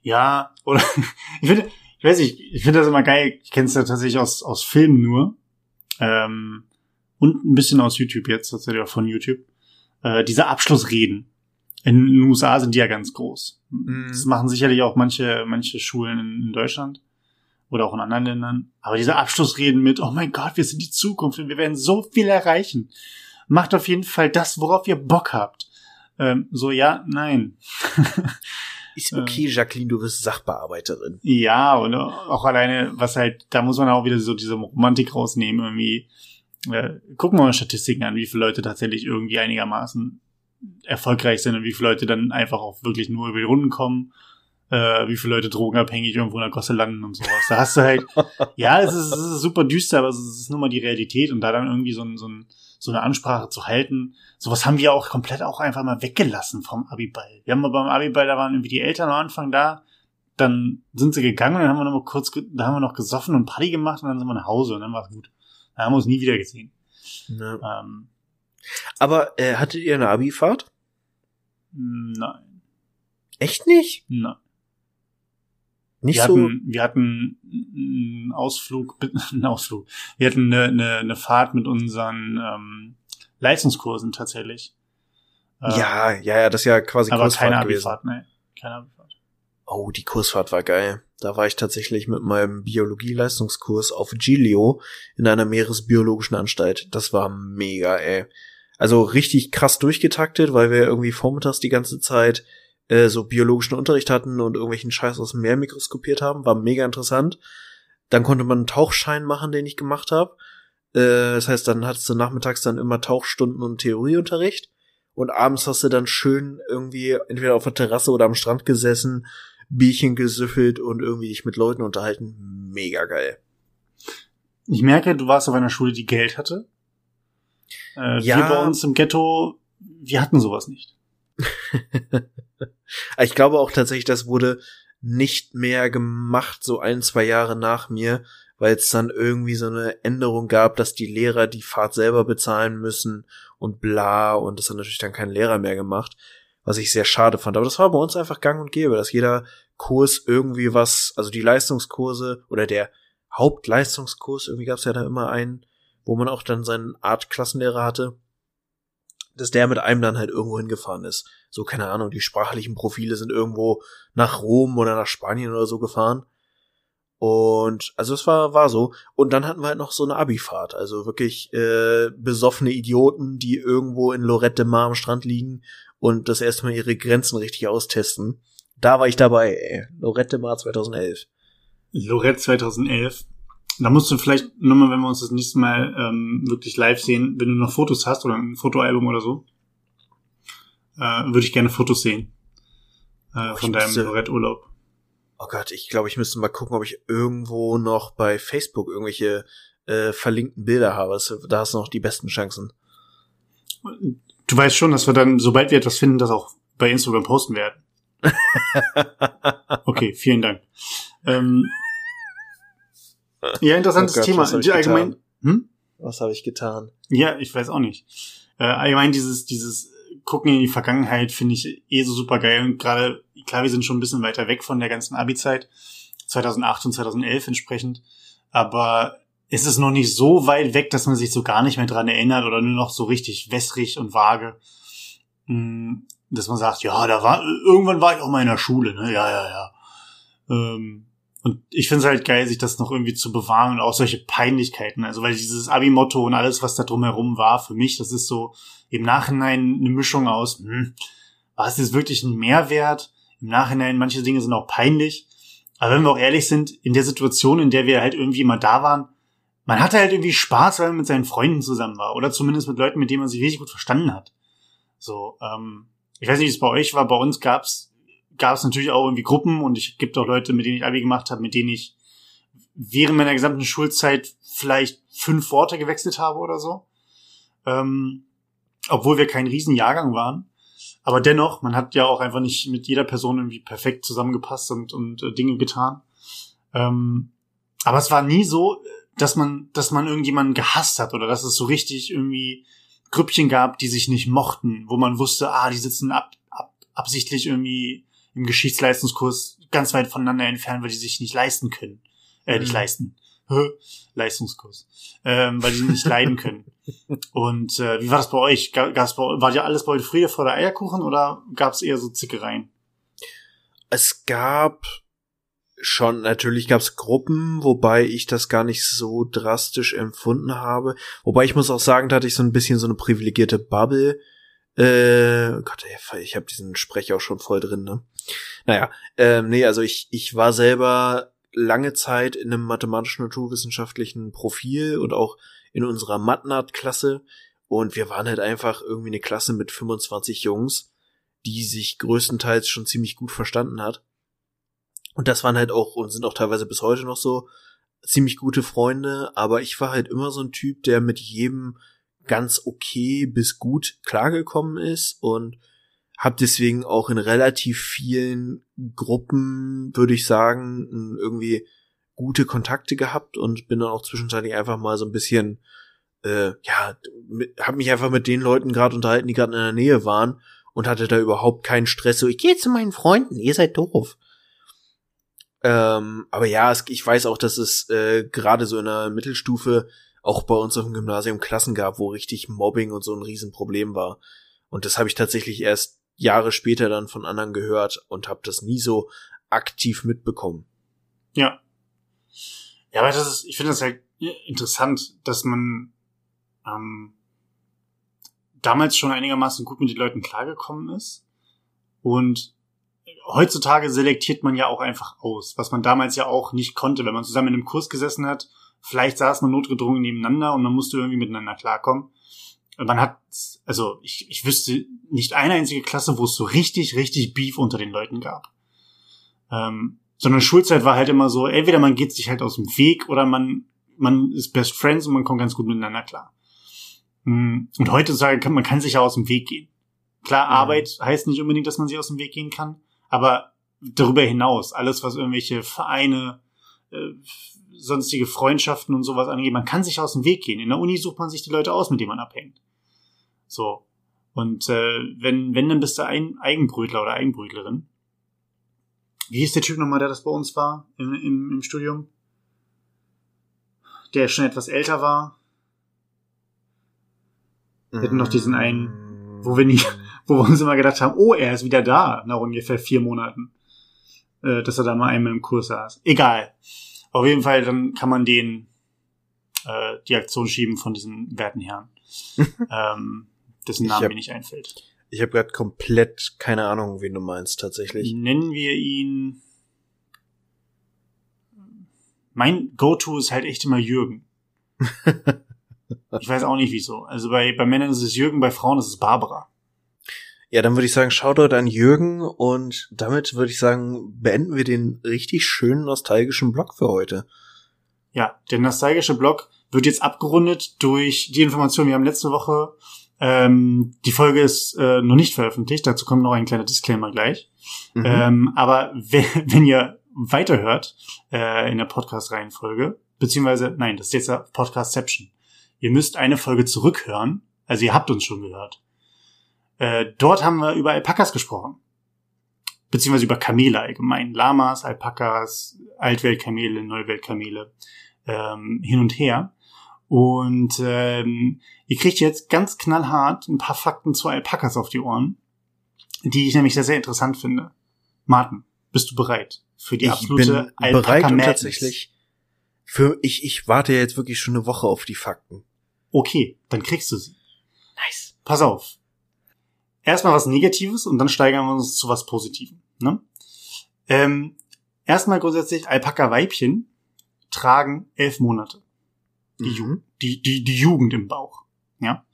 Ja, oder ich finde, ich weiß nicht, ich finde das immer geil, ich kenne es ja tatsächlich aus, aus Filmen nur. Ähm, und ein bisschen aus YouTube jetzt, tatsächlich auch von YouTube. Äh, diese Abschlussreden. In den USA sind die ja ganz groß. Mhm. Das machen sicherlich auch manche, manche Schulen in, in Deutschland oder auch in anderen Ländern. Aber diese Abschlussreden mit, oh mein Gott, wir sind die Zukunft und wir werden so viel erreichen. Macht auf jeden Fall das, worauf ihr Bock habt. Ähm, so, ja, nein. Ist okay, Jacqueline, du bist Sachbearbeiterin. Ja, und auch alleine, was halt, da muss man auch wieder so diese Romantik rausnehmen, irgendwie. Äh, gucken wir mal Statistiken an, wie viele Leute tatsächlich irgendwie einigermaßen erfolgreich sind und wie viele Leute dann einfach auch wirklich nur über die Runden kommen äh, wie viele Leute drogenabhängig irgendwo in der Gosse landen und sowas. Da hast du halt, ja, es ist, es ist super düster, aber es ist nur mal die Realität und da dann irgendwie so, ein, so, ein, so eine Ansprache zu halten, sowas haben wir auch komplett auch einfach mal weggelassen vom Abiball. Wir haben mal beim Abiball, da waren irgendwie die Eltern am Anfang da, dann sind sie gegangen und dann haben wir noch mal kurz, da haben wir noch gesoffen und Party gemacht und dann sind wir nach Hause und dann war es gut. Da haben wir uns nie wieder gesehen. Ja. Ähm, aber äh, hattet ihr eine Abifahrt? Nein. Echt nicht? Nein. Nicht wir so. Hatten, wir hatten einen Ausflug, einen Ausflug. Wir hatten eine, eine, eine Fahrt mit unseren ähm, Leistungskursen tatsächlich. ja, ja, ja, das ist ja quasi aber Kursfahrt keine gewesen. Abifahrt, nee, keine Abifahrt. Oh, die Kursfahrt war geil. Da war ich tatsächlich mit meinem Biologie-Leistungskurs auf Giglio in einer meeresbiologischen Anstalt. Das war mega, ey. Also richtig krass durchgetaktet, weil wir irgendwie vormittags die ganze Zeit äh, so biologischen Unterricht hatten und irgendwelchen Scheiß aus dem Meer mikroskopiert haben. War mega interessant. Dann konnte man einen Tauchschein machen, den ich gemacht habe. Äh, das heißt, dann hattest du nachmittags dann immer Tauchstunden und Theorieunterricht. Und abends hast du dann schön irgendwie entweder auf der Terrasse oder am Strand gesessen, Bierchen gesüffelt und irgendwie dich mit Leuten unterhalten. Mega geil. Ich merke, du warst auf einer Schule, die Geld hatte. Äh, ja. Wir bei uns im Ghetto, wir hatten sowas nicht. ich glaube auch tatsächlich, das wurde nicht mehr gemacht, so ein, zwei Jahre nach mir, weil es dann irgendwie so eine Änderung gab, dass die Lehrer die Fahrt selber bezahlen müssen und bla und das hat natürlich dann kein Lehrer mehr gemacht, was ich sehr schade fand. Aber das war bei uns einfach gang und gäbe, dass jeder Kurs irgendwie was, also die Leistungskurse oder der Hauptleistungskurs, irgendwie gab es ja da immer einen, wo man auch dann seinen Art Klassenlehrer hatte, dass der mit einem dann halt irgendwo hingefahren ist. So, keine Ahnung, die sprachlichen Profile sind irgendwo nach Rom oder nach Spanien oder so gefahren. Und also es war, war so. Und dann hatten wir halt noch so eine Abifahrt. Also wirklich äh, besoffene Idioten, die irgendwo in Lorette Mar am Strand liegen und das erste Mal ihre Grenzen richtig austesten. Da war ich dabei, ey. Lorette Mar 2011. Lorette 2011. Da musst du vielleicht nochmal, wenn wir uns das nächste Mal ähm, wirklich live sehen, wenn du noch Fotos hast oder ein Fotoalbum oder so, äh, würde ich gerne Fotos sehen äh, oh, von deinem Lorette-Urlaub. Oh Gott, ich glaube, ich müsste mal gucken, ob ich irgendwo noch bei Facebook irgendwelche äh, verlinkten Bilder habe. Da hast du noch die besten Chancen. Du weißt schon, dass wir dann, sobald wir etwas finden, das auch bei Instagram posten werden. okay, vielen Dank. Ähm, ja, interessantes oh Gott, Thema. Was allgemein. Hm? Was habe ich getan? Ja, ich weiß auch nicht. Äh, allgemein dieses dieses gucken in die Vergangenheit finde ich eh so super geil und gerade klar, wir sind schon ein bisschen weiter weg von der ganzen Abi-Zeit 2008 und 2011 entsprechend, aber ist es noch nicht so weit weg, dass man sich so gar nicht mehr dran erinnert oder nur noch so richtig wässrig und vage, hm, dass man sagt, ja, da war irgendwann war ich auch mal in der Schule, ne, ja, ja, ja. Ähm, und ich finde es halt geil, sich das noch irgendwie zu bewahren und auch solche Peinlichkeiten. Also weil dieses Abi-Motto und alles, was da drumherum war, für mich, das ist so im Nachhinein eine Mischung aus, hm, war es jetzt wirklich ein Mehrwert? Im Nachhinein, manche Dinge sind auch peinlich. Aber wenn wir auch ehrlich sind, in der Situation, in der wir halt irgendwie mal da waren, man hatte halt irgendwie Spaß, weil man mit seinen Freunden zusammen war. Oder zumindest mit Leuten, mit denen man sich richtig gut verstanden hat. So, ähm, ich weiß nicht, wie es bei euch war. Bei uns gab's gab es natürlich auch irgendwie Gruppen und ich gibt auch Leute, mit denen ich Abi gemacht habe, mit denen ich während meiner gesamten Schulzeit vielleicht fünf Worte gewechselt habe oder so. Ähm, obwohl wir kein Riesenjahrgang waren. Aber dennoch, man hat ja auch einfach nicht mit jeder Person irgendwie perfekt zusammengepasst und, und äh, Dinge getan. Ähm, aber es war nie so, dass man, dass man irgendjemanden gehasst hat oder dass es so richtig irgendwie Grüppchen gab, die sich nicht mochten, wo man wusste, ah, die sitzen ab, ab, absichtlich irgendwie im Geschichtsleistungskurs ganz weit voneinander entfernt, weil die sich nicht leisten können. Äh, nicht mhm. leisten. Leistungskurs. Ähm, weil die nicht leiden können. Und äh, wie war das bei euch? Gab's bei, war ja alles bei euch Friede vor der Eierkuchen oder gab es eher so Zickereien? Es gab schon, natürlich gab es Gruppen, wobei ich das gar nicht so drastisch empfunden habe. Wobei ich muss auch sagen, da hatte ich so ein bisschen so eine privilegierte Bubble. Äh, Gott, ich habe diesen Sprech auch schon voll drin, ne? Naja, ähm, nee, also ich, ich war selber lange Zeit in einem mathematisch-naturwissenschaftlichen Profil und auch in unserer Matnat-Klasse. Und wir waren halt einfach irgendwie eine Klasse mit 25 Jungs, die sich größtenteils schon ziemlich gut verstanden hat. Und das waren halt auch und sind auch teilweise bis heute noch so ziemlich gute Freunde, aber ich war halt immer so ein Typ, der mit jedem ganz okay bis gut klargekommen ist und habe deswegen auch in relativ vielen Gruppen, würde ich sagen, irgendwie gute Kontakte gehabt und bin dann auch zwischenzeitlich einfach mal so ein bisschen, äh, ja, habe mich einfach mit den Leuten gerade unterhalten, die gerade in der Nähe waren und hatte da überhaupt keinen Stress. So, ich gehe zu meinen Freunden, ihr seid doof. Ähm, aber ja, es, ich weiß auch, dass es äh, gerade so in der Mittelstufe auch bei uns auf dem Gymnasium Klassen gab, wo richtig Mobbing und so ein Riesenproblem war. Und das habe ich tatsächlich erst Jahre später dann von anderen gehört und habe das nie so aktiv mitbekommen. Ja. Ja, aber das ist, ich finde das halt interessant, dass man ähm, damals schon einigermaßen gut mit den Leuten klargekommen ist. Und heutzutage selektiert man ja auch einfach aus, was man damals ja auch nicht konnte, wenn man zusammen in einem Kurs gesessen hat. Vielleicht saß man notgedrungen nebeneinander und man musste irgendwie miteinander klarkommen man hat, also ich, ich wüsste nicht eine einzige Klasse, wo es so richtig, richtig Beef unter den Leuten gab. Ähm, sondern Schulzeit war halt immer so, entweder man geht sich halt aus dem Weg oder man, man ist Best Friends und man kommt ganz gut miteinander klar. Mm, und heutzutage kann man kann sich ja aus dem Weg gehen. Klar, mhm. Arbeit heißt nicht unbedingt, dass man sich aus dem Weg gehen kann, aber darüber hinaus, alles, was irgendwelche Vereine, äh, sonstige Freundschaften und sowas angeht, man kann sich aus dem Weg gehen. In der Uni sucht man sich die Leute aus, mit denen man abhängt. So. Und äh, wenn, wenn, dann bist du ein Eigenbrötler oder Eigenbrötlerin. Wie hieß der Typ nochmal, der das bei uns war im, im, im Studium? Der schon etwas älter war. Wir hatten noch diesen einen, wo wir nie, wo wir uns immer gedacht haben, oh, er ist wieder da, nach ungefähr vier Monaten. Äh, dass er da mal einmal im Kurs saß. Egal. Auf jeden Fall, dann kann man den äh, die Aktion schieben von diesen werten Herren. ähm, dessen Name mir nicht einfällt. Ich habe gerade komplett keine Ahnung, wen du meinst tatsächlich. Nennen wir ihn. Mein Go-To ist halt echt immer Jürgen. ich weiß auch nicht wieso. Also bei, bei Männern ist es Jürgen, bei Frauen ist es Barbara. Ja, dann würde ich sagen, Shoutout an Jürgen und damit würde ich sagen, beenden wir den richtig schönen nostalgischen Blog für heute. Ja, der nostalgische Blog wird jetzt abgerundet durch die Information, wir haben letzte Woche ähm, die Folge ist äh, noch nicht veröffentlicht, dazu kommt noch ein kleiner Disclaimer gleich. Mhm. Ähm, aber wenn, wenn ihr weiterhört äh, in der Podcast-Reihenfolge, beziehungsweise, nein, das ist jetzt Podcastception. Ihr müsst eine Folge zurückhören, also ihr habt uns schon gehört. Äh, dort haben wir über Alpakas gesprochen. Beziehungsweise über Kamele allgemein. Lamas, Alpakas, Altweltkamele, Neuweltkamele, ähm, hin und her. Und ähm, ihr kriegt jetzt ganz knallhart ein paar Fakten zu Alpakas auf die Ohren, die ich nämlich sehr, sehr interessant finde. Martin, bist du bereit für die ich absolute bin bereit und tatsächlich für ich ich warte jetzt wirklich schon eine Woche auf die Fakten. Okay, dann kriegst du sie. Nice. Pass auf. Erstmal was Negatives und dann steigern wir uns zu was Positivem. Ne? Ähm, erstmal grundsätzlich Alpaka-Weibchen tragen elf Monate die, mhm. die, die, die Jugend im Bauch. Ja.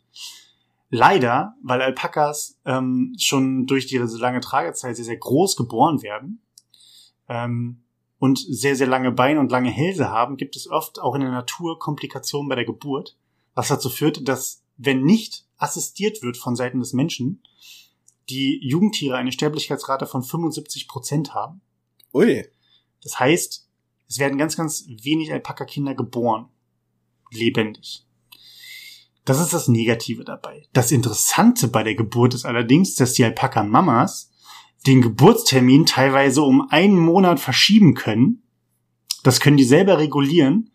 Leider, weil Alpakas ähm, schon durch diese lange Tragezeit sehr, sehr groß geboren werden ähm, und sehr, sehr lange Beine und lange Hälse haben, gibt es oft auch in der Natur Komplikationen bei der Geburt, was dazu führt, dass, wenn nicht assistiert wird von Seiten des Menschen, die Jugendtiere eine Sterblichkeitsrate von 75 Prozent haben. Ui. Das heißt, es werden ganz, ganz wenig Alpaka-Kinder geboren. Lebendig. Das ist das Negative dabei. Das Interessante bei der Geburt ist allerdings, dass die Alpaka-Mamas den Geburtstermin teilweise um einen Monat verschieben können. Das können die selber regulieren.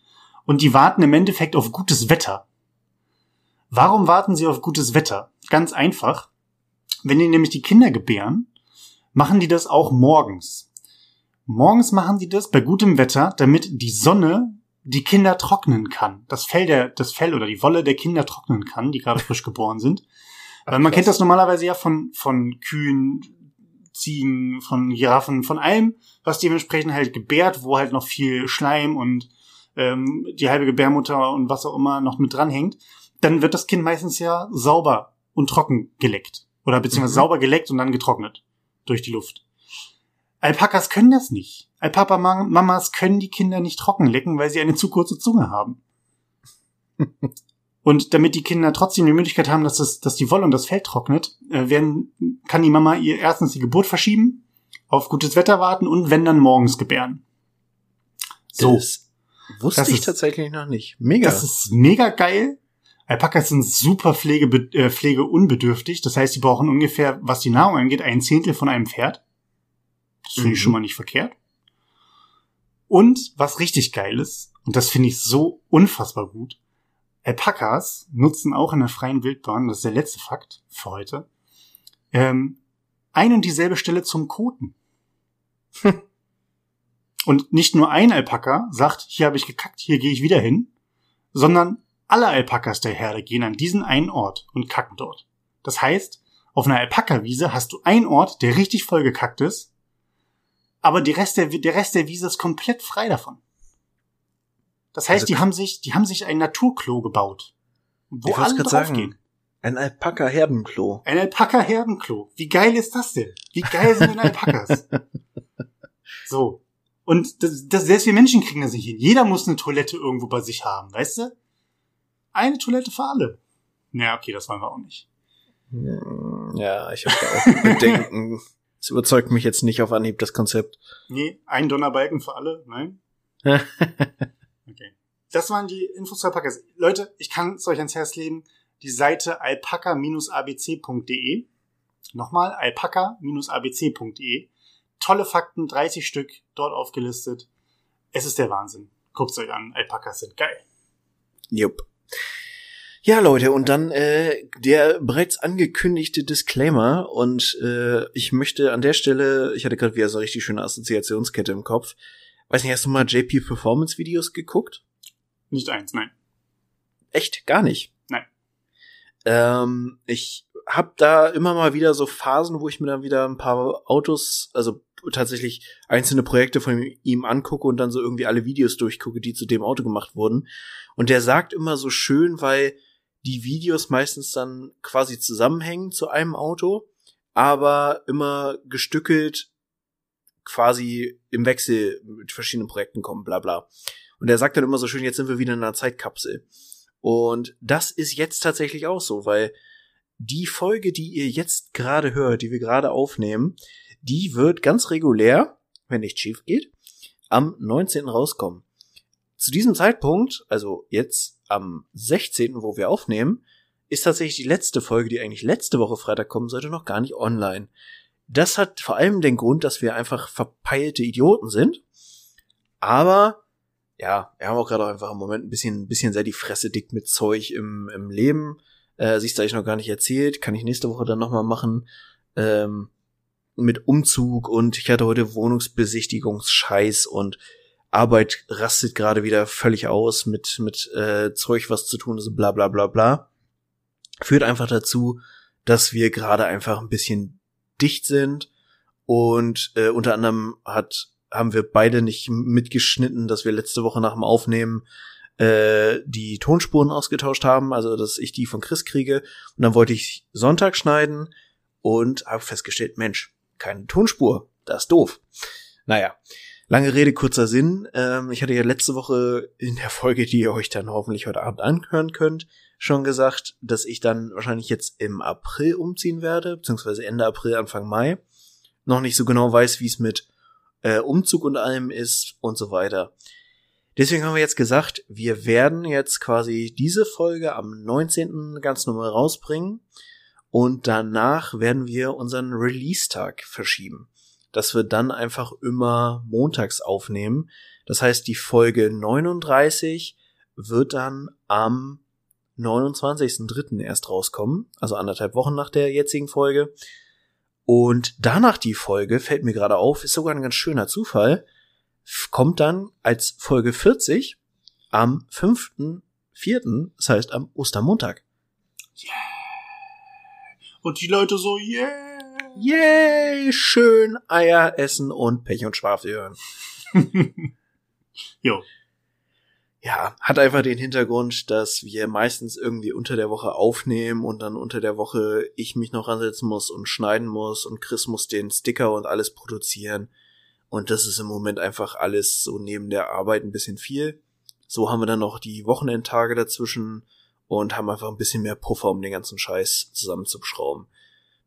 Und die warten im Endeffekt auf gutes Wetter. Warum warten sie auf gutes Wetter? Ganz einfach. Wenn die nämlich die Kinder gebären, machen die das auch morgens. Morgens machen die das bei gutem Wetter, damit die Sonne die Kinder trocknen kann. Das Fell der, das Fell oder die Wolle der Kinder trocknen kann, die gerade frisch geboren sind. Ach, Weil man kennt das normalerweise ja von, von Kühen, Ziegen, von Giraffen, von allem, was dementsprechend halt gebärt, wo halt noch viel Schleim und ähm, die halbe Gebärmutter und was auch immer noch mit dranhängt, dann wird das Kind meistens ja sauber und trocken geleckt. Oder beziehungsweise mhm. sauber geleckt und dann getrocknet durch die Luft. Alpakas können das nicht. Alpaka-Mamas können die Kinder nicht trocken lecken, weil sie eine zu kurze Zunge haben. und damit die Kinder trotzdem die Möglichkeit haben, dass, das, dass die Wolle und das Fell trocknet, äh, werden, kann die Mama ihr erstens die Geburt verschieben, auf gutes Wetter warten und wenn dann morgens gebären. So. Das wusste das ich ist, tatsächlich noch nicht. Mega. Das ist mega geil. Alpakas sind super Pflege, äh, pflegeunbedürftig. Das heißt, sie brauchen ungefähr, was die Nahrung angeht, ein Zehntel von einem Pferd. Das finde mhm. ich schon mal nicht verkehrt. Und was richtig geil ist, und das finde ich so unfassbar gut, Alpakas nutzen auch in der freien Wildbahn, das ist der letzte Fakt für heute, ähm, ein und dieselbe Stelle zum Koten. und nicht nur ein Alpaka sagt, hier habe ich gekackt, hier gehe ich wieder hin, sondern alle Alpakas der Herde gehen an diesen einen Ort und kacken dort. Das heißt, auf einer Alpaka-Wiese hast du einen Ort, der richtig vollgekackt ist, aber der Rest der, der Rest der Wiese ist komplett frei davon. Das heißt, also, die haben sich, die haben sich ein Naturklo gebaut, wo alle drauf sagen, gehen. Ein Alpaka-Herdenklo. Ein Alpaka-Herdenklo. Wie geil ist das denn? Wie geil sind denn Alpakas? so. Und das, das, selbst wir Menschen kriegen das nicht hin. Jeder muss eine Toilette irgendwo bei sich haben, weißt du? Eine Toilette für alle. Naja, okay, das wollen wir auch nicht. Ja, ich habe da auch Bedenken. Es überzeugt mich jetzt nicht auf Anhieb, das Konzept. Nee, ein Donnerbalken für alle, nein? okay. Das waren die Infos zu Alpakas. Leute, ich kann es euch ans Herz legen. Die Seite alpaka-abc.de. Nochmal, alpaka-abc.de. Tolle Fakten, 30 Stück, dort aufgelistet. Es ist der Wahnsinn. Guckt's euch an, Alpakas sind geil. Jupp. Ja, Leute, und dann äh, der bereits angekündigte Disclaimer. Und äh, ich möchte an der Stelle, ich hatte gerade wieder so eine richtig schöne Assoziationskette im Kopf. Weiß nicht, hast du mal JP Performance Videos geguckt? Nicht eins, nein. Echt? Gar nicht? Nein. Ähm, ich hab da immer mal wieder so Phasen, wo ich mir dann wieder ein paar Autos, also tatsächlich einzelne Projekte von ihm angucke und dann so irgendwie alle Videos durchgucke, die zu dem Auto gemacht wurden. Und der sagt immer so schön, weil die Videos meistens dann quasi zusammenhängen zu einem Auto, aber immer gestückelt quasi im Wechsel mit verschiedenen Projekten kommen, bla bla. Und er sagt dann immer so schön, jetzt sind wir wieder in einer Zeitkapsel. Und das ist jetzt tatsächlich auch so, weil die Folge, die ihr jetzt gerade hört, die wir gerade aufnehmen, die wird ganz regulär, wenn nicht schief geht, am 19. rauskommen. Zu diesem Zeitpunkt, also jetzt am 16., wo wir aufnehmen, ist tatsächlich die letzte Folge, die eigentlich letzte Woche Freitag kommen sollte, noch gar nicht online. Das hat vor allem den Grund, dass wir einfach verpeilte Idioten sind. Aber ja, wir haben auch gerade einfach im Moment ein bisschen, ein bisschen sehr die Fresse dick mit Zeug im, im Leben. Äh, siehst du, ich noch gar nicht erzählt, kann ich nächste Woche dann nochmal machen. Ähm, mit Umzug und ich hatte heute Wohnungsbesichtigungsscheiß und Arbeit rastet gerade wieder völlig aus mit, mit äh, Zeug, was zu tun ist, bla bla bla bla. Führt einfach dazu, dass wir gerade einfach ein bisschen dicht sind und äh, unter anderem hat haben wir beide nicht mitgeschnitten, dass wir letzte Woche nach dem Aufnehmen äh, die Tonspuren ausgetauscht haben, also dass ich die von Chris kriege. Und dann wollte ich Sonntag schneiden und habe festgestellt, Mensch, keine Tonspur, das ist doof. Naja, Lange Rede, kurzer Sinn. Ähm, ich hatte ja letzte Woche in der Folge, die ihr euch dann hoffentlich heute Abend anhören könnt, schon gesagt, dass ich dann wahrscheinlich jetzt im April umziehen werde, beziehungsweise Ende April, Anfang Mai. Noch nicht so genau weiß, wie es mit äh, Umzug und allem ist und so weiter. Deswegen haben wir jetzt gesagt, wir werden jetzt quasi diese Folge am 19. ganz normal rausbringen und danach werden wir unseren Release-Tag verschieben dass wir dann einfach immer montags aufnehmen. Das heißt, die Folge 39 wird dann am 29.03. erst rauskommen, also anderthalb Wochen nach der jetzigen Folge. Und danach die Folge, fällt mir gerade auf, ist sogar ein ganz schöner Zufall, kommt dann als Folge 40 am 5.04., das heißt am Ostermontag. Yeah. Und die Leute so, yeah. Yay, schön Eier essen und Pech und Schwafel hören. jo. Ja, hat einfach den Hintergrund, dass wir meistens irgendwie unter der Woche aufnehmen und dann unter der Woche ich mich noch ansetzen muss und schneiden muss und Chris muss den Sticker und alles produzieren. Und das ist im Moment einfach alles so neben der Arbeit ein bisschen viel. So haben wir dann noch die Wochenendtage dazwischen und haben einfach ein bisschen mehr Puffer, um den ganzen Scheiß zusammenzuschrauben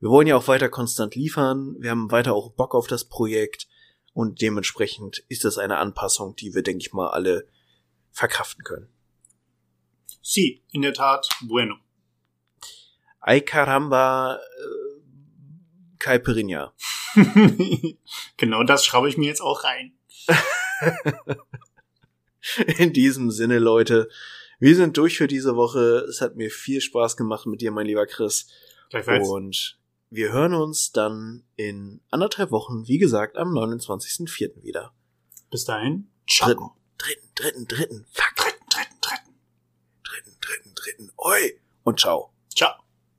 wir wollen ja auch weiter konstant liefern, wir haben weiter auch Bock auf das Projekt und dementsprechend ist das eine Anpassung, die wir, denke ich mal, alle verkraften können. Sí, in der Tat, bueno. Ay caramba, äh, Caipirinha. genau das schraube ich mir jetzt auch rein. in diesem Sinne, Leute, wir sind durch für diese Woche. Es hat mir viel Spaß gemacht mit dir, mein lieber Chris. Und wir hören uns dann in anderthalb Wochen, wie gesagt, am 29.04. wieder. Bis dahin. Ciao. Dritten, dritten, dritten, dritten. Fuck. Dritten, dritten, dritten. Dritten, dritten, dritten. Oi. Und ciao. Ciao.